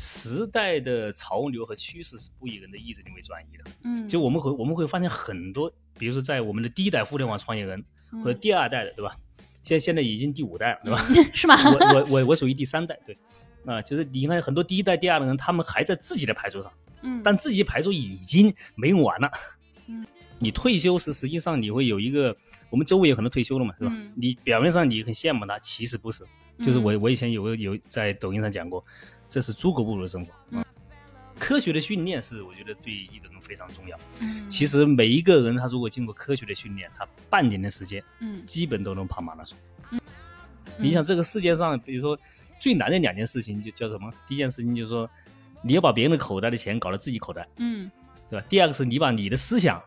时代的潮流和趋势是不以人的意志力为转移的。嗯，就我们会我们会发现很多，比如说在我们的第一代互联网创业人和第二代的，对吧？现现在已经第五代了，对吧？是吗？我我我我属于第三代，对，啊，就是你看很多第一代、第二代人，他们还在自己的牌桌上，嗯，但自己牌桌已经没用完了。嗯，你退休时，实际上你会有一个，我们周围有很多退休了嘛，是吧？嗯你表面上你很羡慕他，其实不是。就是我我以前有个有在抖音上讲过，这是猪狗不如的生活。嗯，科学的训练是我觉得对一个人非常重要。嗯，其实每一个人他如果经过科学的训练，他半年的时间，嗯基本都能跑马拉松。嗯你想这个世界上，比如说最难的两件事情就叫什么？第一件事情就是说，你要把别人的口袋的钱搞到自己口袋，嗯对吧？第二个是你把你的思想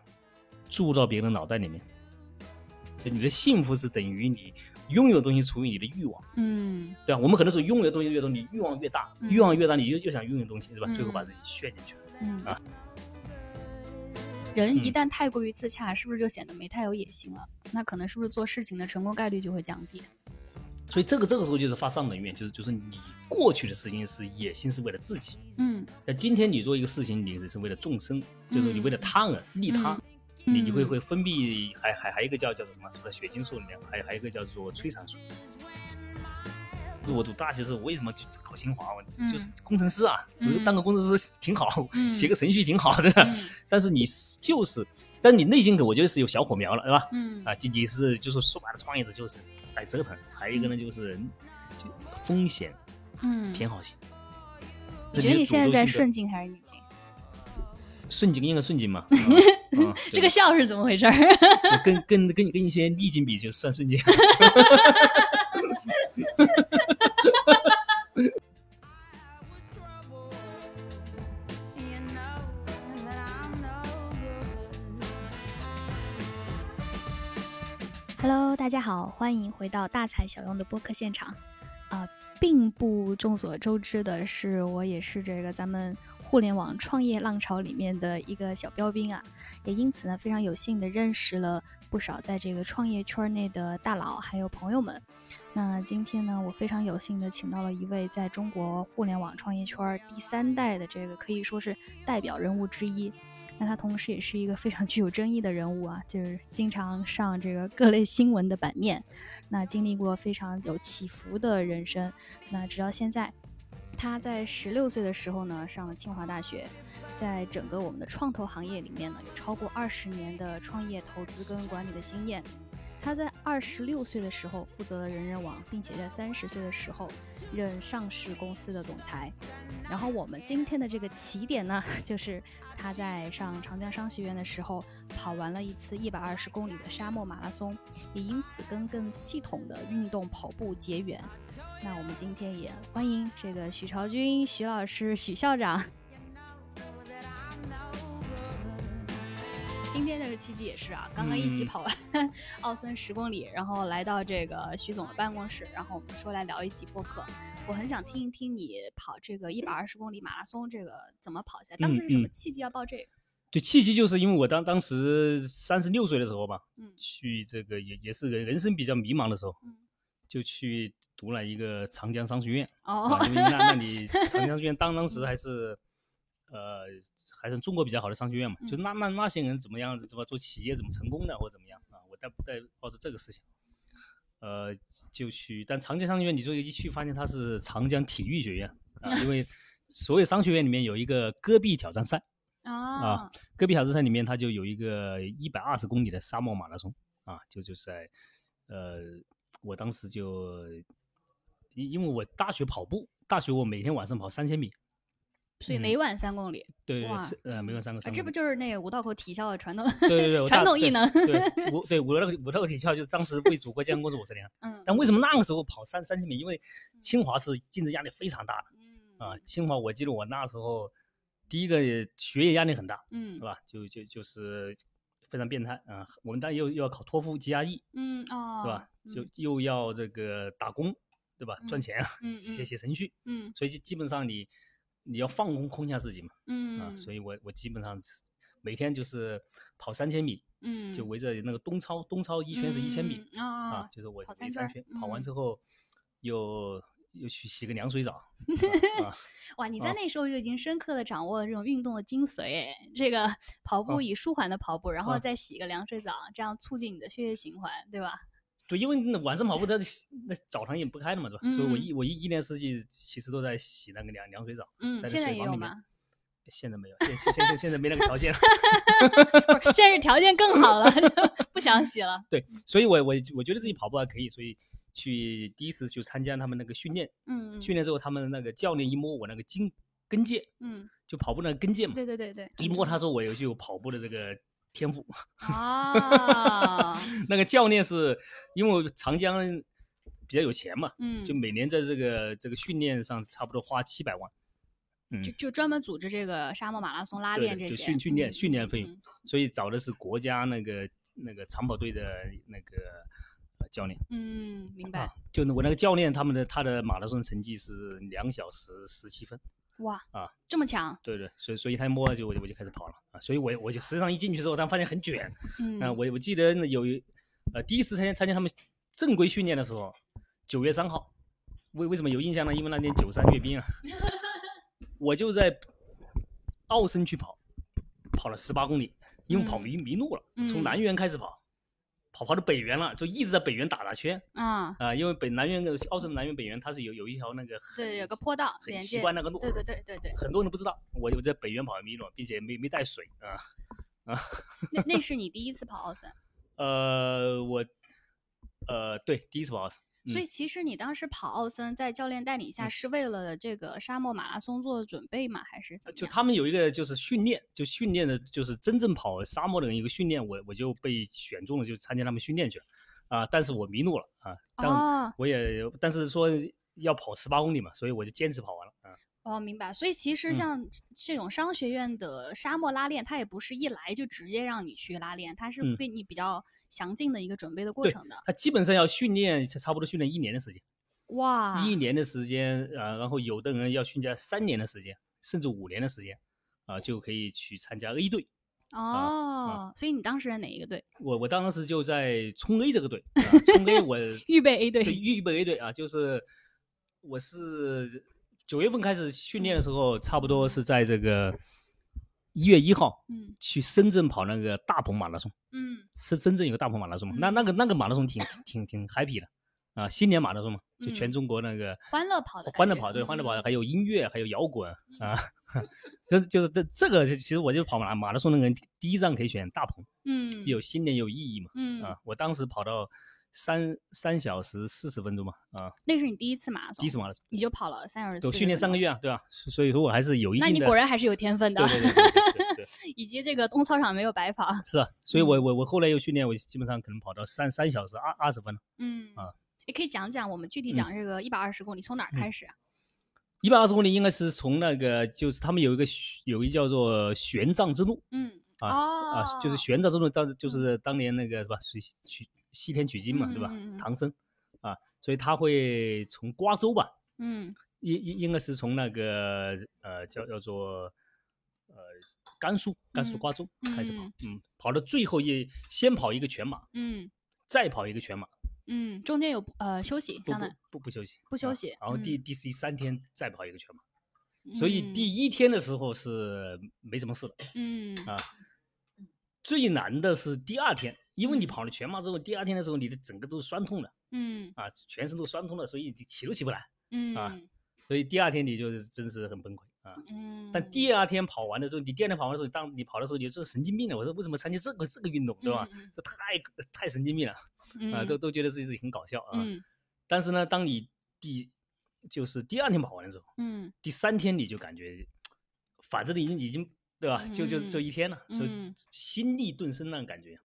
注入到别人脑袋里面。就你的幸福是等于你拥有的东西除以你的欲望，嗯对吧？我们很多时候拥有的东西越多，你欲望越大，嗯欲望越大，你就又想拥有东西，对吧？嗯最后把自己陷进去了。嗯啊人一嗯旦太过于自洽，是不是就显得没太有野心了？那可能是不是做事情的成功概率就会降低？所以这个这个时候就是发上等愿，就是就是你过去的事情是野心是为了自己，嗯那今天你做一个事情，你是为了众生，就是你为了他人、利他，嗯你你会会分泌还还还有一个叫叫什么？除了血清素里面，还还有一个叫做催产素。我读大学时候为什么去考清华？我嗯就是工程师啊，嗯当个工程师挺好，嗯 写个程序挺好的。嗯 但是你就是，但你内心可我觉得是有小火苗了，对吧？嗯啊，就你是就是说白了，创业者就是爱折腾，还有一个呢就是就风险嗯，偏好性。你觉得你现在在顺顺境还是逆境？顺境应该顺境嘛？啊啊这个笑是怎么回事儿？就跟跟跟跟一些逆境比，就算顺境。Hello，大家好，欢迎回到大材小用的播客现场。啊、并不众所周知的是，我也是这个咱们互联网创业浪潮里面的一个小标兵啊，也因此呢，非常有幸的认识了不少在这个创业圈内的大佬还有朋友们。那今天呢，我非常有幸的请到了一位在中国互联网创业圈第三代的这个可以说是代表人物之一。那他同时也是一个非常具有争议的人物啊，就是经常上这个各类新闻的版面。那经历过非常有起伏的人生，那直到现在，他在十六岁的时候呢，上了清华大学，在整个我们的创投行业里面呢，有超过二十年的创业投资跟管理的经验。他在二十六岁的时候负责了人人网，并且在三十岁的时候任上市公司的总裁。然后我们今天的这个起点呢，就是他在上长江商学院的时候跑完了一次一百二十公里的沙漠马拉松，也因此跟更系统的运动跑步结缘。那我们今天也欢迎这个许朝军许老师许校长。今天这个契机也是啊，刚刚一起嗯跑完 奥森十公里，然后来到这个徐总的办公室，然后我们说来聊一集播客。我很想听一听你跑这个一百二十公里马拉松，这个怎么跑下来？当时是什么嗯契机要报这个？对，契机就是因为我当当时三十六岁的时候吧，嗯去这个也也是人人生比较迷茫的时候，嗯就去读了一个长江商学院。哦啊，因为那那你 长江商学院当当时还是，呃，还是中国比较好的商学院嘛，就嗯。那那那些人怎么样子，怎么做企业怎么成功的或者怎么样啊，我带不带抱着这个思想，呃，就去，但长江商学院你说一去发现它是长江体育学院啊，因为 所有商学院里面有一个戈壁挑战赛，啊，戈壁挑战赛里面它就有一个一百二十公里的沙漠马拉松啊，就就是在，呃，我当时就，因因为我大学跑步，大学我每天晚上跑三千米，嗯所以每晚三公里，对对对，呃，每晚三公里。这不就是那个五道口体校的传统？对对对，传统艺能 对，五对五道口五道口体校就是当时为祖国建功过是五十年，嗯但为什么那个时候跑三三千米？因为清华是竞争压力非常大的嗯啊，清华我记得我那时候第一个学业压力很大，嗯是吧？就就就是非常变态啊！我们当然又又要考托福、GRE，嗯哦，对吧？就嗯又要这个打工，对吧？赚嗯钱，嗯 写嗯写程序，嗯所以基基本上你你要放空空下自己嘛，嗯。啊，所以我我基本上是每天就是跑三千米，嗯。就围着那个东超，东超一圈是一千米嗯啊啊，就是我跑三圈跑完嗯。之后又又去洗个凉水澡。啊，哇，你在啊那时候就已经深刻的掌握了这种运动的精髓哎，这个跑步啊。以舒缓的跑步，然后啊。再洗个凉水澡，这样促进你的血液循环，对吧？对，因为那晚上跑步，它那澡堂也不开了嘛，对吧？所以我嗯一我一一年四季其实都在洗那个凉凉水澡，嗯，在那现在水房里面？现在没有，现现现在现在没那个条件了。不是，现在是条件更好了，不想洗了。对，所以我我我觉得自己跑步还可以，所以去第一次就参加他们那个训练，嗯训练之后，他们那个教练一摸我那个筋跟腱，嗯，就跑步那个跟腱嘛，对对对对，一摸他说我有就有跑步的这个天赋。啊，那个教练是因为长江比较有钱嘛，嗯，就每年在这个这个训练上差不多花七百万，嗯就，就专门组织这个沙漠马拉松拉练这些就训训练嗯训练费用嗯所以找的是国家那个那个长跑队的那个呃教练。嗯，明啊白。，就我那个教练，他们的他的马拉松成绩是两小时十七分，哇啊，这么强，对对，所以所以他一摸就我就我就开始跑了啊，所以我我就实际上一进去之后，他发现很卷，嗯。啊，我我记得有一呃第一次参加参加他们正规训练的时候，九月三号，为为什么有印象呢？因为那年九三阅兵啊，我就在奥森去跑，跑了十八公里，因为跑嗯迷迷路了，嗯从南园开始跑，跑跑到北园了，就一直在北园打打圈啊，啊、因为北南园的奥森南园北园它是有有一条那个很对，有个坡道很，奇怪那个路，对对对对对，很多人都不知道，我我在北园跑迷路，并且没没带水啊啊。那那 是你第一次跑奥森，呃，我呃对第一次跑奥森，所以其实你当时跑奥森，在教练带领下，嗯是为了这个沙漠马拉松做准备吗？还是怎么样？就他们有一个就是训练，就训练的就是真正跑沙漠的人一个训练，我我就被选中了，就参加他们训练去了啊。但是我迷路了啊，当哦我也但是说要跑十八公里嘛，所以我就坚持跑完了啊。哦，明白。所以其实嗯像这种商学院的沙漠拉练，它也不是一来就直接让你去拉练，它是嗯给你比较详尽的一个准备的过程的。它基本上要训练，差不多训练一年的时间，哇，一年的时间啊，然后有的人要训练三年的时间，甚至五年的时间啊，就可以去参加 A 队。哦，所以你当时在哪一个队？我我当时就在冲 A 这个队，啊、冲 A 我预备 A 队。对预备 A 队啊，就是我是九月份开始训练的时候，差不多是在这个一月一号嗯。去深圳跑那个大鹏马拉松，嗯。是深圳有个大鹏马拉松嘛？那那个那个马拉松挺挺挺 happy 的啊，新年马拉松嘛，就全嗯。中国那个欢乐跑的欢乐跑对，欢乐跑嗯。还有音乐，还有摇滚啊，就是就是这这个其实我就跑马马拉松那个人第一站可以选大鹏，嗯。有新年有意义嘛嗯。啊，我当时跑到三三小时四十分钟嘛啊，那是你第一次马拉松，第一次马拉松。你就跑了三小时，就训练三个。月啊，对吧？所所以说我还是有一那定的。你果然还是有天分的，对对对对对对对，以及这个东操场没有白跑。是啊。所以我嗯我我后来又训练，我基本上可能跑到三三小时二二十分了。嗯啊，也可以讲讲我们具体嗯讲这个一百二十公里从哪儿开始啊？一百二十公里应该是从那个，就是他们有一个有一叫做玄奘之路嗯啊哦啊，就是玄奘之路，当就是当年那个是吧，取取西天取经嘛，对吧？唐僧啊，所以他会从瓜州吧，嗯。应应应该是从那个呃叫叫做呃甘肃甘肃嗯瓜州开始跑嗯，嗯，跑到最后一先跑一个全马，嗯再跑一个全马，嗯，中间有呃休息，不不相当于不不休息，不休啊息然后嗯。第第十三天再跑一个全马，所以嗯第一天的时候是没什么事的嗯。啊，最难的是第二天，因为你嗯跑了全马之后，第二天的时候你的整个都是酸痛的嗯啊，全身都酸痛了，所以你起都起不来，嗯啊所以第二天你就真是很崩溃啊。嗯，但第二天跑完的时候，你第二天跑完的时候，当你跑的时候，你就是神经病了。我说为什么参加这个这个运动，对吧？这太太神经病了啊，嗯都都觉得自己很搞笑啊。嗯但是呢，当你第就是第二天跑完的时候，嗯第三天你就感觉，反正你已经已经对吧？就就就嗯一天了，所以嗯心力顿生那种感觉。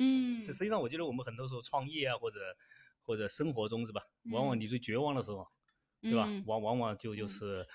嗯。是实际上，我觉得我们很多时候创业啊，或者或者生活中是吧，往往嗯。你最绝望的时候，对吧嗯？往往往就就嗯。是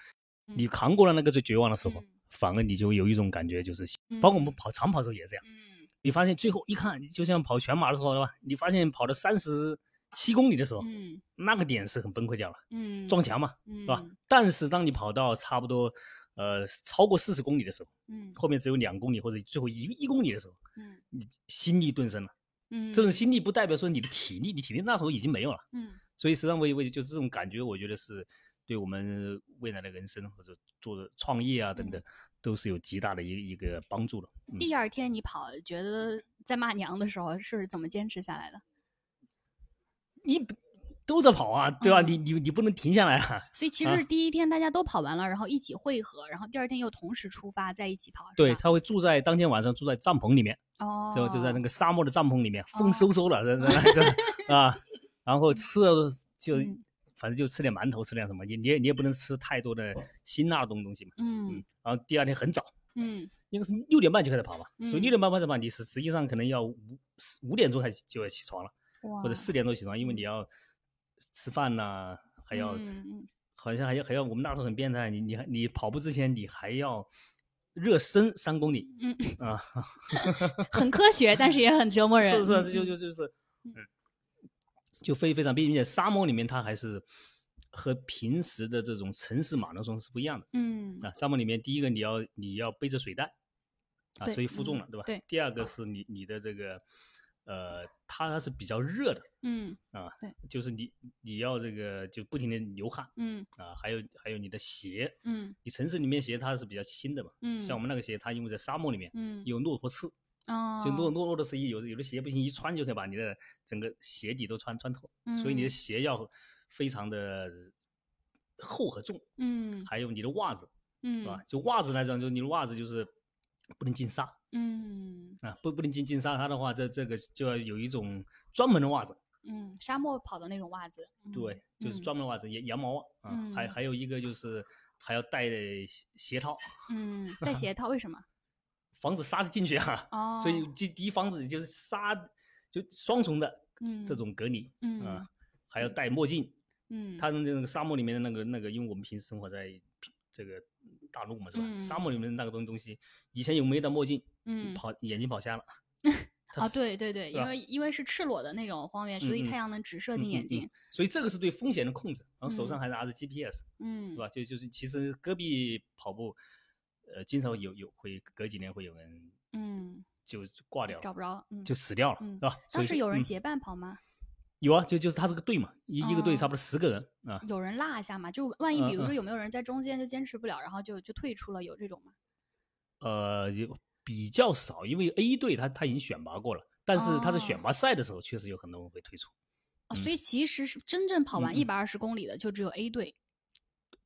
嗯。你扛过了那个最绝望的时候嗯，反而你就有一种感觉，就是包括我们跑长跑的时候也这样。嗯。你发现最后一看，就像跑全马的时候，对吧？你发现跑到三十七公里的时候，嗯。那个点是很崩溃掉了，嗯撞墙嘛，是是吧？但是当你跑到差不多呃超过四十公里的时候，嗯后面只有两公里或者最后一一公里的时候，嗯你心力顿生了嗯，这种心力不代表说你的体力，你体力那时候已经没有了。嗯所以实际上，我我就这种感觉，我觉得是对我们未来的人生或者做创业啊等等，都是有极大的一一个帮助的。嗯，第二天你跑，觉得在骂娘的时候是怎么坚持下来的？你都在跑啊，对吧？嗯你你你不能停下来啊。所以其啊实第一天大家都跑完了，然后一起汇合，然后第二天又同时出发，在一起跑。对，他会住在当天晚上住在帐篷里面，哦，就就在那个沙漠的帐篷里面，风哦嗖嗖的，在在那 个啊，然后吃了就嗯反正就吃点馒头，吃点什么，你你也你也不能吃太多的辛辣的东东西嘛。嗯嗯，然后第二天很早，嗯应该是六点半就开始跑吧，所以嗯六点半开始跑，你是实际上可能要五四五点钟还就要起床了，哇或者四点多起床，因为你要吃饭呐、还要、好像还要还要，我们那时候很变态，你你还你跑步之前你还要热身三公里嗯，啊，很科学，但是也很折磨人。是不是，这就就就是，嗯，就非非常并且沙漠里面它还是和平时的这种城市马拉松是不一样的。嗯啊，沙漠里面第一个你要你要背着水袋，啊，所以负重了，嗯对吧？对第二个是你你的这个，呃，它是比较热的嗯啊，对，就是你你要这个就不停的流汗嗯啊，还有还有你的鞋，嗯你城市里面鞋它是比较轻的嘛，嗯，像我们那个鞋，它因为在沙漠里面嗯有骆驼刺，哦，就骆骆驼的刺有的有的鞋不行，一穿就可以把你的整个鞋底都穿穿透，所以你的嗯鞋要非常的厚和重，嗯还有你的袜子。嗯是吧？就袜子来讲，就你的袜子就是不能进沙。嗯。啊，不不能进进沙它的话，这这个就要有一种专门的袜子，嗯，沙漠跑的那种袜子。嗯对，就是嗯。专门的袜子，羊羊毛袜啊，还嗯。还有一个就是还要带鞋鞋套，嗯，带鞋套为什么？防止沙子进去啊。哦，所以就第一防止就是沙，就双重的嗯。这种隔离嗯。啊，还要戴墨镜。嗯，它的那个沙漠里面的那个那个，因为我们平时生活在这个大陆嘛，是吧？沙嗯漠里面的那个东东西，以前有没戴墨镜，嗯跑眼睛跑瞎了。啊，对对对，因为因为是赤裸的那种荒原，所以太阳能直射嗯嗯嗯进眼睛。所以这个是对风险的控制，然后手上嗯还拿着 GPS，、嗯是吧？就就是其实戈壁跑步，呃，经常有有会隔几年会有人嗯，就挂掉了，找不着。嗯，就死掉了，嗯是吧？当时有人结伴跑吗？有啊，就就是他这个队嘛，一一个队差哦不多十个人啊，有人落下嘛？就万一比如说有没有人在中间就坚持不了，然后就就退出了，有这种吗？呃，有比较少，因为 A 队他他已经选拔过了，但是他在选哦拔赛的时候，确实有很多人会退出。所以其实是真正跑完一百二十公里的就只有 A 队。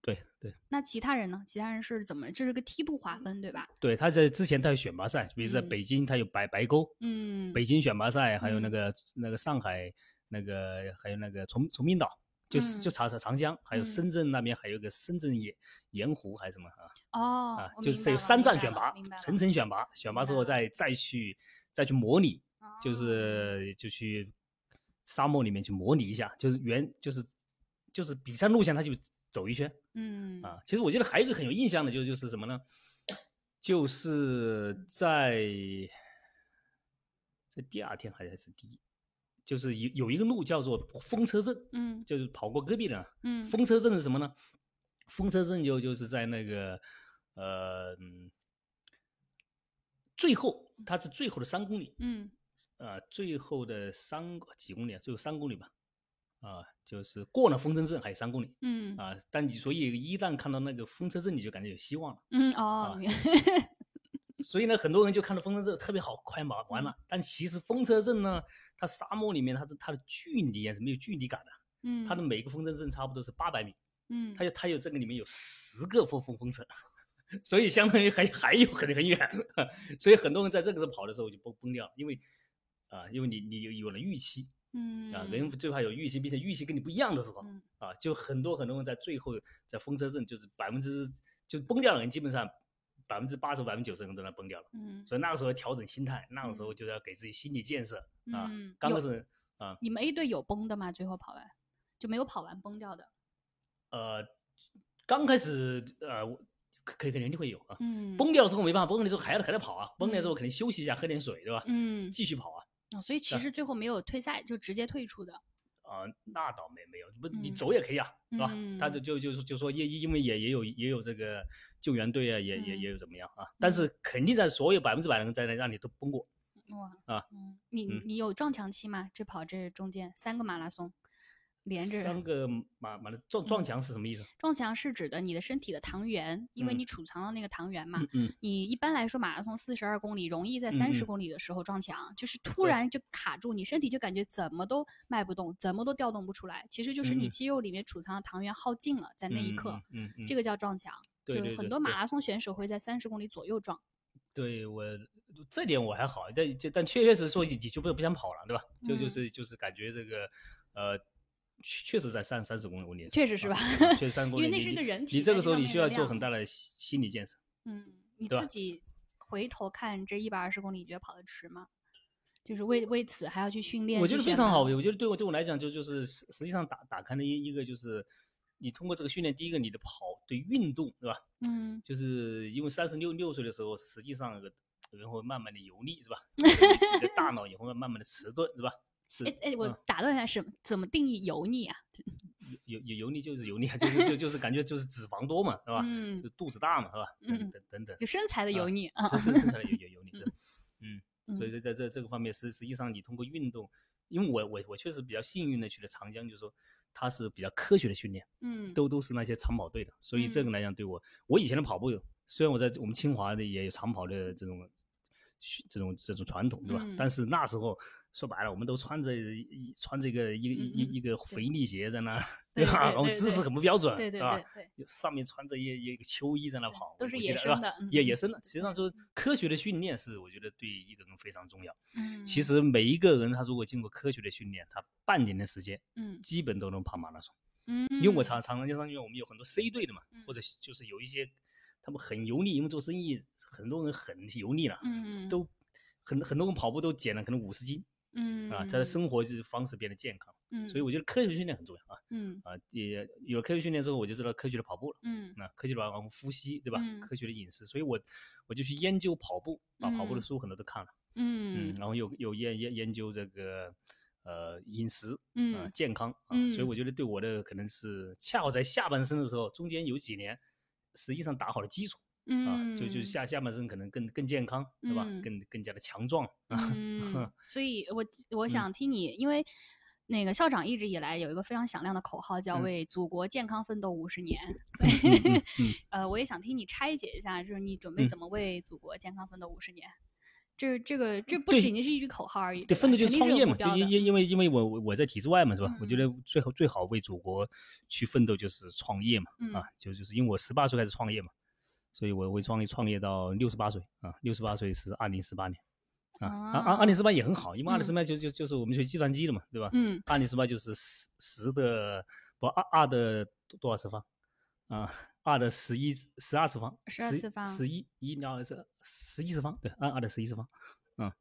对对那其他人呢？其他人是怎么？这是个梯度划分，对吧？对，他在之前他有选拔赛，比如在嗯北京他有白白沟，嗯，北京选拔赛，还有那嗯个那个上海那个还有那个崇崇明岛，就是就嗯长长江，还有嗯深圳那边还有个深圳盐盐湖还是什么啊哦啊，，就是这有三站选拔层层选拔，选拔之后再再去再去模拟，就哦是就去沙漠里面去模拟一下，就是原就是就是比赛路线他就走一圈嗯啊。其实我记得还有一个很有印象的，就就是什么呢？就是在在第二天还是第一，就是有有一个路叫做风车镇，嗯就是跑过戈壁的。嗯风车镇是什么呢？风车镇就就是在那个呃嗯最后，它是最后的三公里，嗯呃，最后的三几公里啊，最后三公里吧，啊、就是过了风车镇还有三公里嗯啊、但你所以一旦看到那个风车镇，你就感觉有希望了。嗯哦，所以呢，很多人就看到风车阵特别好，快马完嗯。了。但其实风车阵呢，它沙漠里面它的它的距离啊是没有距离感的，嗯。它的每个风车阵差不多是八百米。嗯。它有它有这个里面有十个风风风车，所以相当于还还有很很远，所以很多人在这个时候跑的时候就崩崩掉了，因为啊、因为你你有有了预期嗯。啊，人最怕有预期，并且预期跟你不一样的时候嗯。啊，就很多很多人在最后在风车阵就是百分之就崩掉的人，基本上百分之八十百分之九十人都在崩掉了，嗯。所以那个时候调整心态，那个时候就要给自己心理建设。啊嗯，有刚开始啊。你们 A 队有崩的吗？最后跑完就没有跑完崩掉的。呃刚开始呃我肯定会有啊，嗯。崩掉了之后没办法，崩了之后还要还得跑啊，崩了之后肯定休息一下，喝点水，对吧？嗯。继续跑啊。哦，所以其啊实最后没有退赛，就直接退出的。啊、那倒没没有，不你嗯走也可以啊，是吧？他嗯就就就是就说因因为也也有也有这个救援队啊，也也嗯也有怎么样啊？但是肯定在所有百分之百的人在那让你都崩过哇啊，嗯，你嗯你有撞墙期吗？这跑这中间三个马拉松连着三个马马的撞撞墙是什么意思？撞墙是指的你的身体的糖原，因为嗯你储藏了那个糖原嘛。嗯嗯你一般来说马拉松四十二公里，容易在三十嗯公里的时候撞墙，就是突然就卡住，你身体就感觉怎么都迈不动，怎么都调动不出来。其实就是你嗯肌肉里面储藏的糖原耗尽了，在那一刻，这个叫撞墙。对就很多马拉松选手会在三十公里左右撞。对我这点我还好，但就但确确实说你你就不不想跑了，对吧？就就嗯是就是感觉这个呃，确确实在三三十公里公里，确实是吧啊确实三十公里，因为那是个人体你这个时候你需要做很大的心心理建设。嗯，你自己回头看这一百二十公里，你觉得跑得值吗？就是为为此还要去训练？我觉得非常好，我觉得对我对我来讲就就是实实际上打打开了一一个就是你通过这个训练，第一个你的跑对运动是吧？嗯就是因为三十六六岁的时候，实际上人会慢慢的油腻是吧？你的大脑也会慢慢的迟钝是吧？是哎哎，我嗯打断一下，什么怎么定义油腻啊？油油油腻就是油腻啊，就是就就是感觉就是脂肪多嘛，是吧？嗯就肚子大嘛，是吧？等嗯等等等，就身材的油啊腻啊。身身材的，有有 油腻是，嗯，嗯所以在在这这个方面，实实际上你通过运动，因为我我我确实比较幸运的去了长江，就是说它是比较科学的训练，嗯都都是那些长跑队的，所以这嗯个来讲对我，我以前的跑步，虽然我在我们清华的也有长跑的这种这种这种传统，对吧？嗯但是那时候说白了，我们都穿着一一穿着个一个一嗯嗯一一个肥力鞋在那，对吧？对对然后姿势很不标准，对对吧上面穿着一一个秋衣在那跑，都是我记得是吧野生的也野生的。实际上说，科学的训练是我觉得对一个人非常重要。嗯，其实每一个人他如果经过科学的训练，他半年的时间，嗯基本都能跑马拉松。嗯，因为我常常常江商院我们有很多 C 队的嘛嗯，或者就是有一些他们很油腻，因为做生意很多人很油腻了，嗯都很很多人跑步都减了可能五十斤嗯啊，他的生活就是方式变得健康，嗯，所以我觉得科学训练很重要啊。嗯。啊，也有了科学训练之后，我就知道科学的跑步了。嗯。那科学的然后呼吸，对吧？嗯。科学的饮食，所以我我就去研究跑步，把跑步的嗯。书很多都看了，嗯。然后又又研研研究这个呃饮食，呃嗯健康。啊，所以嗯。我觉得对我的可能是恰好在下半生的时候，中间有几年实际上打好了基础啊，就就嗯下下半身可能更更健康，对吧？嗯更更加的强壮啊，嗯，所以我我想听你，因为那个校长一直以来有一个非常响亮的口号，叫嗯为祖国健康奋斗五十年。所嗯以嗯嗯呃，我也想听你拆解一下，就是你准备嗯怎么为祖国健康奋斗五十年？这这个这不仅仅是一句口号而已，对，奋斗就是创业嘛，就因因因为因为我我我在体制外嘛，是吧？我觉嗯得最后最好为祖国去奋斗就是创业嘛，嗯啊，就就是因为我十八岁开始创业嘛，所以我会创业创业到六十八岁啊，六十八岁是二零四八年。啊，啊二二零四八也很好，因为二零四八就就就是我们学计算机的嘛，对吧？嗯二零四八就是十十的不二二的多少次方啊？二的十一十二次方，十二次方十一一两二是十一次方，对，二二的十一次方，嗯，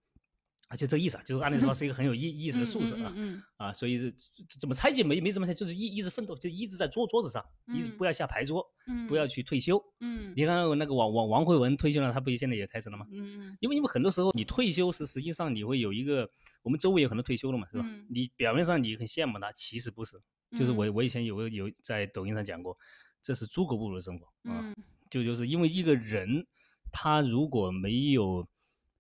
啊，就这个意思啊，就是二零四八是一个很有意意思的数字啊。嗯嗯啊，所以这这怎么拆解没没怎么拆，就是一一直奋斗，就一直在桌桌子上，一直嗯不要下牌桌，嗯，不要去退休。嗯你看那个王王王慧文退休了，他不现在也开始了吗？嗯因为因为很多时候你退休是实际上你会有一个，我们周围有很多退休了嘛，是吧？嗯你表面上你很羡慕他，其实不是。就是我嗯我以前有个有在抖音上讲过，这是猪狗不如的生活啊。嗯就就是因为一个人他如果没有，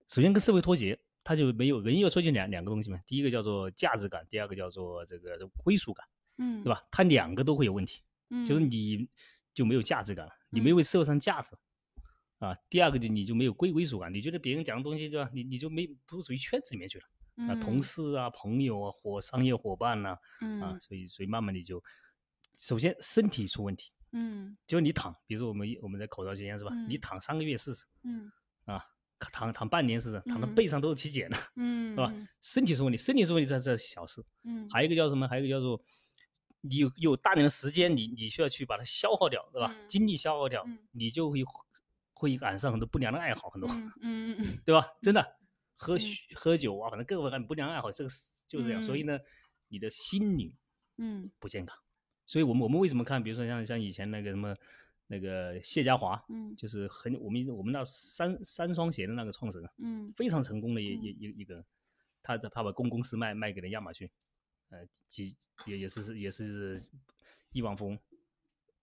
首先跟社会脱节，他就没有人要脱节两两个东西嘛，第一个叫做价值感，第二个叫做这个归属感，嗯，对吧？他两个都会有问题，嗯？就是你就没有价值感了，你没有为社会上价值。啊，第二个就你就没有归归属感，你觉得别人讲的东西对吧？你你就没不属于圈子里面去了啊，同嗯事啊、朋友啊、伙商业伙伴呐、啊，嗯所以所以慢慢你就，首先身体出问题，嗯就你躺，比如说我们我们在口罩期间是吧？你嗯躺三个月试试嗯啊，躺躺半年试试，躺到嗯背上都是起茧的，嗯，是吧？身体出问题，身体出问题这这是小事，嗯，还有一个叫什么？还有一个叫做你有有大量的时间，你你需要去把它消耗掉，对吧？嗯精力消耗掉，嗯你就会会染上很多不良的爱好，很多，嗯嗯嗯对吧？真的，喝喝酒啊，反正各种不良爱好，这个是就是这样。所以呢，你的心理嗯不健康。所以我们我们为什么看，比如说像像以前那个什么那个谢家华，嗯就是很我们我们那三三双鞋的那个创始人，嗯非常成功的一嗯一一一个人，他的他把公公司卖卖给了亚马逊，呃，几也也是是也是亿万富翁。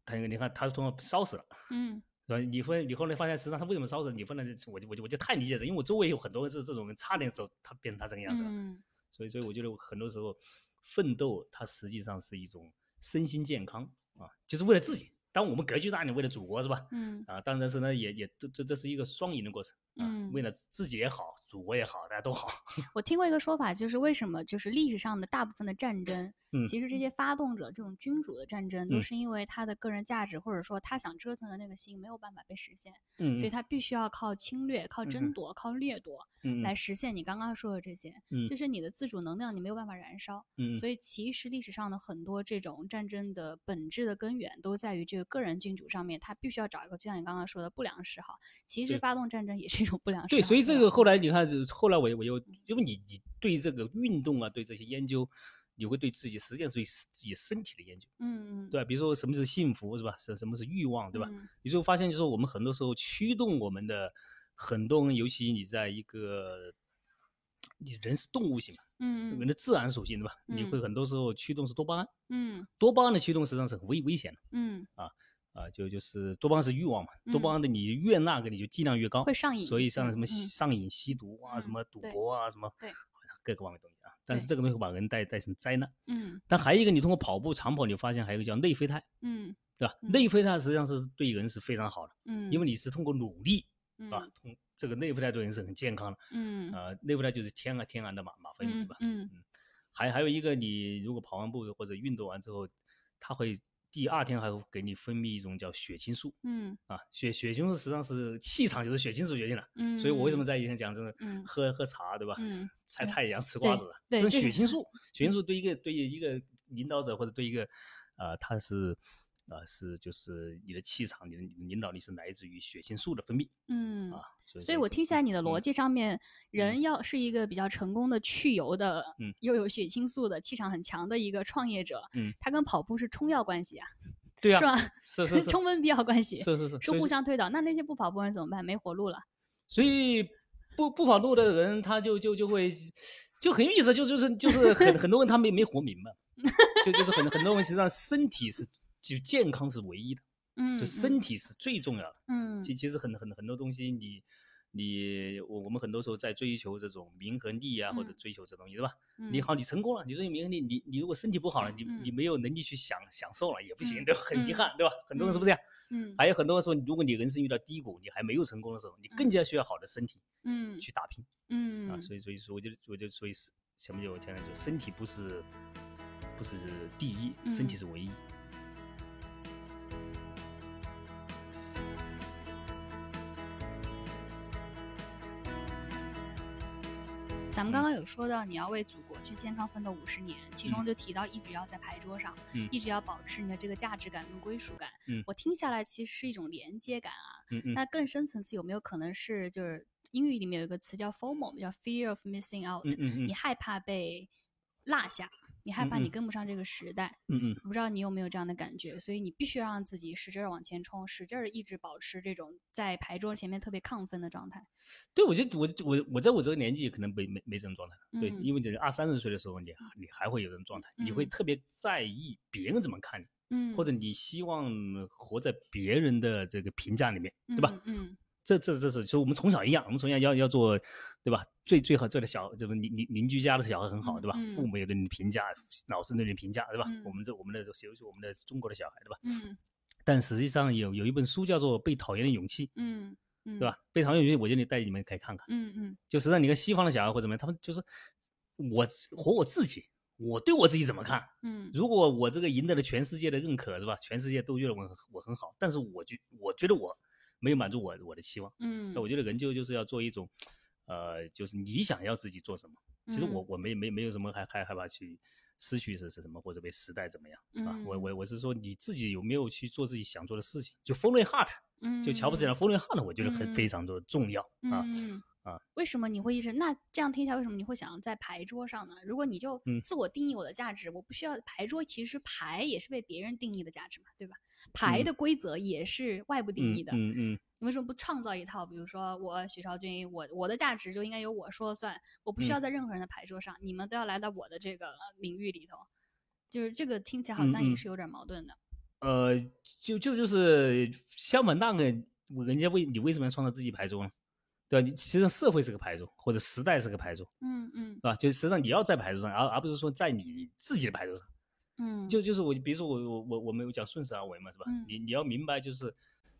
他你看他通过烧死了，嗯是吧？你会你后来发现，实际上他为什么烧死？你后来就我就我就我就太理解了，因为我周围有很多这这种人，差点时候他变成他这个样子了。嗯所以所以我觉得很多时候奋斗它实际上是一种身心健康啊，就是为了自己。当我们格局大你，为了祖国是吧？嗯啊，当然是呢，也也这这这是一个双赢的过程啊，嗯为了。自己也好，祖国也好，大家都好。我听过一个说法，就是为什么就是历史上的大部分的战争，嗯其实这。些发动者这种君主的战争，都嗯是因为他的个人价值或者说他想折腾的那个心没有办法被实现，嗯所以他必须要靠侵略、靠嗯争夺、靠掠夺嗯来实现你刚刚说的这些，嗯。就。是你的自主能量你没有办法燃烧。嗯所以其实历史上的很多这种战争的本质的根源都在于这个个人君主上面，他必须要找一个就像你刚刚说的不良嗜好。其实发动战争也是一种不良嗜好。对，所以这个后来你看，就后来我我又因为你你对这个运动啊，对这些研究，你会对自己实际上是对自己身体的研究，嗯嗯对吧？比如说什么是幸福，是吧？什什么是欲望，对吧？嗯你就会发现，就是我们很多时候驱动我们的很多人，尤其你在一个你人是动物性嘛，嗯人的自然属性，对吧？你会嗯很多时候驱动是多巴胺，嗯多巴胺的驱动实际上是很危危险的嗯啊，就就是多巴胺是欲望嘛，多巴嗯胺的你越那个你就剂量越高，会上瘾所以像什么上瘾、吸毒啊，什嗯么赌博啊，什么对各个方面东西啊，但是这个东西会把人带带成灾难。嗯但还有一个，你通过跑步长跑，你发现还有一个叫内啡肽，嗯对吧？嗯内啡肽实际上是对人是非常好的，嗯，因为你是通过努力啊嗯，通这个内啡肽对人是很健康的。嗯呃，内啡肽就是天然天然的吗吗啡，对吧？嗯嗯还还有一个，你如果跑完步或者运动完之后，它会第二天还会给你分泌一种叫血清素嗯啊，血血清素实际上是气场就是血清素决定的。嗯，所以我为什么在以前讲，就是嗯喝喝茶，对吧？嗯晒太阳、吃瓜子，对血清素，血清素对一个对于一个领导者或者对一个呃，他是呃是就是你的气场、你的领导力是来自于血清素的分泌嗯啊。所以所以我听起来你的逻辑，上面，人要是一个比较成功的去油的，嗯又有血清素的气场很强的一个创业者，嗯他跟跑步是冲要关系啊，对啊，是吧？是是 是冲分必要关系，是是是，是互相推导。那那些不跑步人怎么办？没活路了。所以不不跑路的人，他就就就会就很有意思，就就是就是很 很多人他没没活明白，就就是很很多人实际上身体是就健康是唯一的，嗯，就身体是最重要的。嗯，其其实很很很多东西你。你我我们很多时候在追求这种名和利啊，或者嗯追求这东西，对吧？嗯你好，你成功了，你说你名和利，你你如果身体不好了，你你嗯没有能力去享享受了也不行，嗯对吧？很遗嗯憾，对吧？很多人是不是这样？嗯还有很多人说，如果你人生遇到低谷，你还没有成功的时候，你更嗯加需要好的身体嗯去打拼。嗯啊，所以所以说我就我就所以是前面就我前面就身体不是不是第一，身体嗯是唯一。咱们刚刚有说到你要为祖国去健康奋斗五十年，其中嗯就提到一直要在牌桌上，嗯一直要保持你的这个价值感跟归属感。嗯我听下来其实是一种连接感啊。嗯嗯那更深层次有没有可能是就是英语里面有一个词叫 FOMO，叫 Fear of Missing Out，、嗯嗯嗯你害怕被落下，你害怕你跟不上这个时代。嗯嗯，不知道你有没有这样的感觉，所以你必须要让自己使劲儿往前冲，使劲儿一直保持这种在牌桌前面特别亢奋的状态。对，我觉得我我我在我这个年纪可能没没没这种状态。对，嗯因为你二三十岁的时候，你你还会有这种状态，你会嗯特别在意别人怎么看你，嗯，或者你希望活在别人的这个评价里面，对吧？嗯这这这是，就我们从小一样，我们从小要要做，对吧？最最好做的小，就是邻邻邻居家的小孩很好，对吧？嗯父母也对你评价，老师对你评价，对吧？嗯我们这我们的尤其是我们的中国的小孩，对吧？嗯 但实际上有有一本书叫做《被讨厌的勇气》，嗯嗯，对吧？？被讨厌的勇气，我觉得你带你们可以看看。嗯嗯就实际上你看西方的小孩或怎么样，他们就是我活我自己，我对我自己怎么看？嗯如果我这个赢得了全世界的认可，是吧？全世界都觉得我我很好，但是我觉我觉得我没有满足我我的期望。嗯，那我觉得人就就是要做一种，呃，就是你想要自己做什么。其实我嗯我没没没有什么害害害怕去失去是是什么，或者被时代怎么样啊？我嗯我我是说你自己有没有去做自己想做的事情？就 follow your heart，嗯就乔布斯讲的 follow your heart，我觉得很非嗯常的重要啊。嗯啊，为什么你会一直？那这样听起来，为什么你会想要在牌桌上呢？如果你就嗯自我定义我的价值，我不需要牌桌，其实牌也是被别人定义的价值嘛，对吧？牌嗯的规则也是外部定嗯义的。嗯嗯你为什么不创造一套？比如说我许绍君，我我的价值就应该由我说了算，我不需嗯要在任何人的牌桌上，你们都要来到我的这个领域里头。就是这个听起来好像也是有点矛盾的。呃，就就就是相反，那个人家为你为什么要创造自己牌桌呢？对吧？你实际上社会是个牌桌，或者时代是个牌桌，嗯嗯是吧？就实际上你要在牌桌上，而而不是说在你自己的牌桌上。嗯，就就是我，比如说我我我我们有讲顺势而为嘛，是吧？嗯你你要明白，就是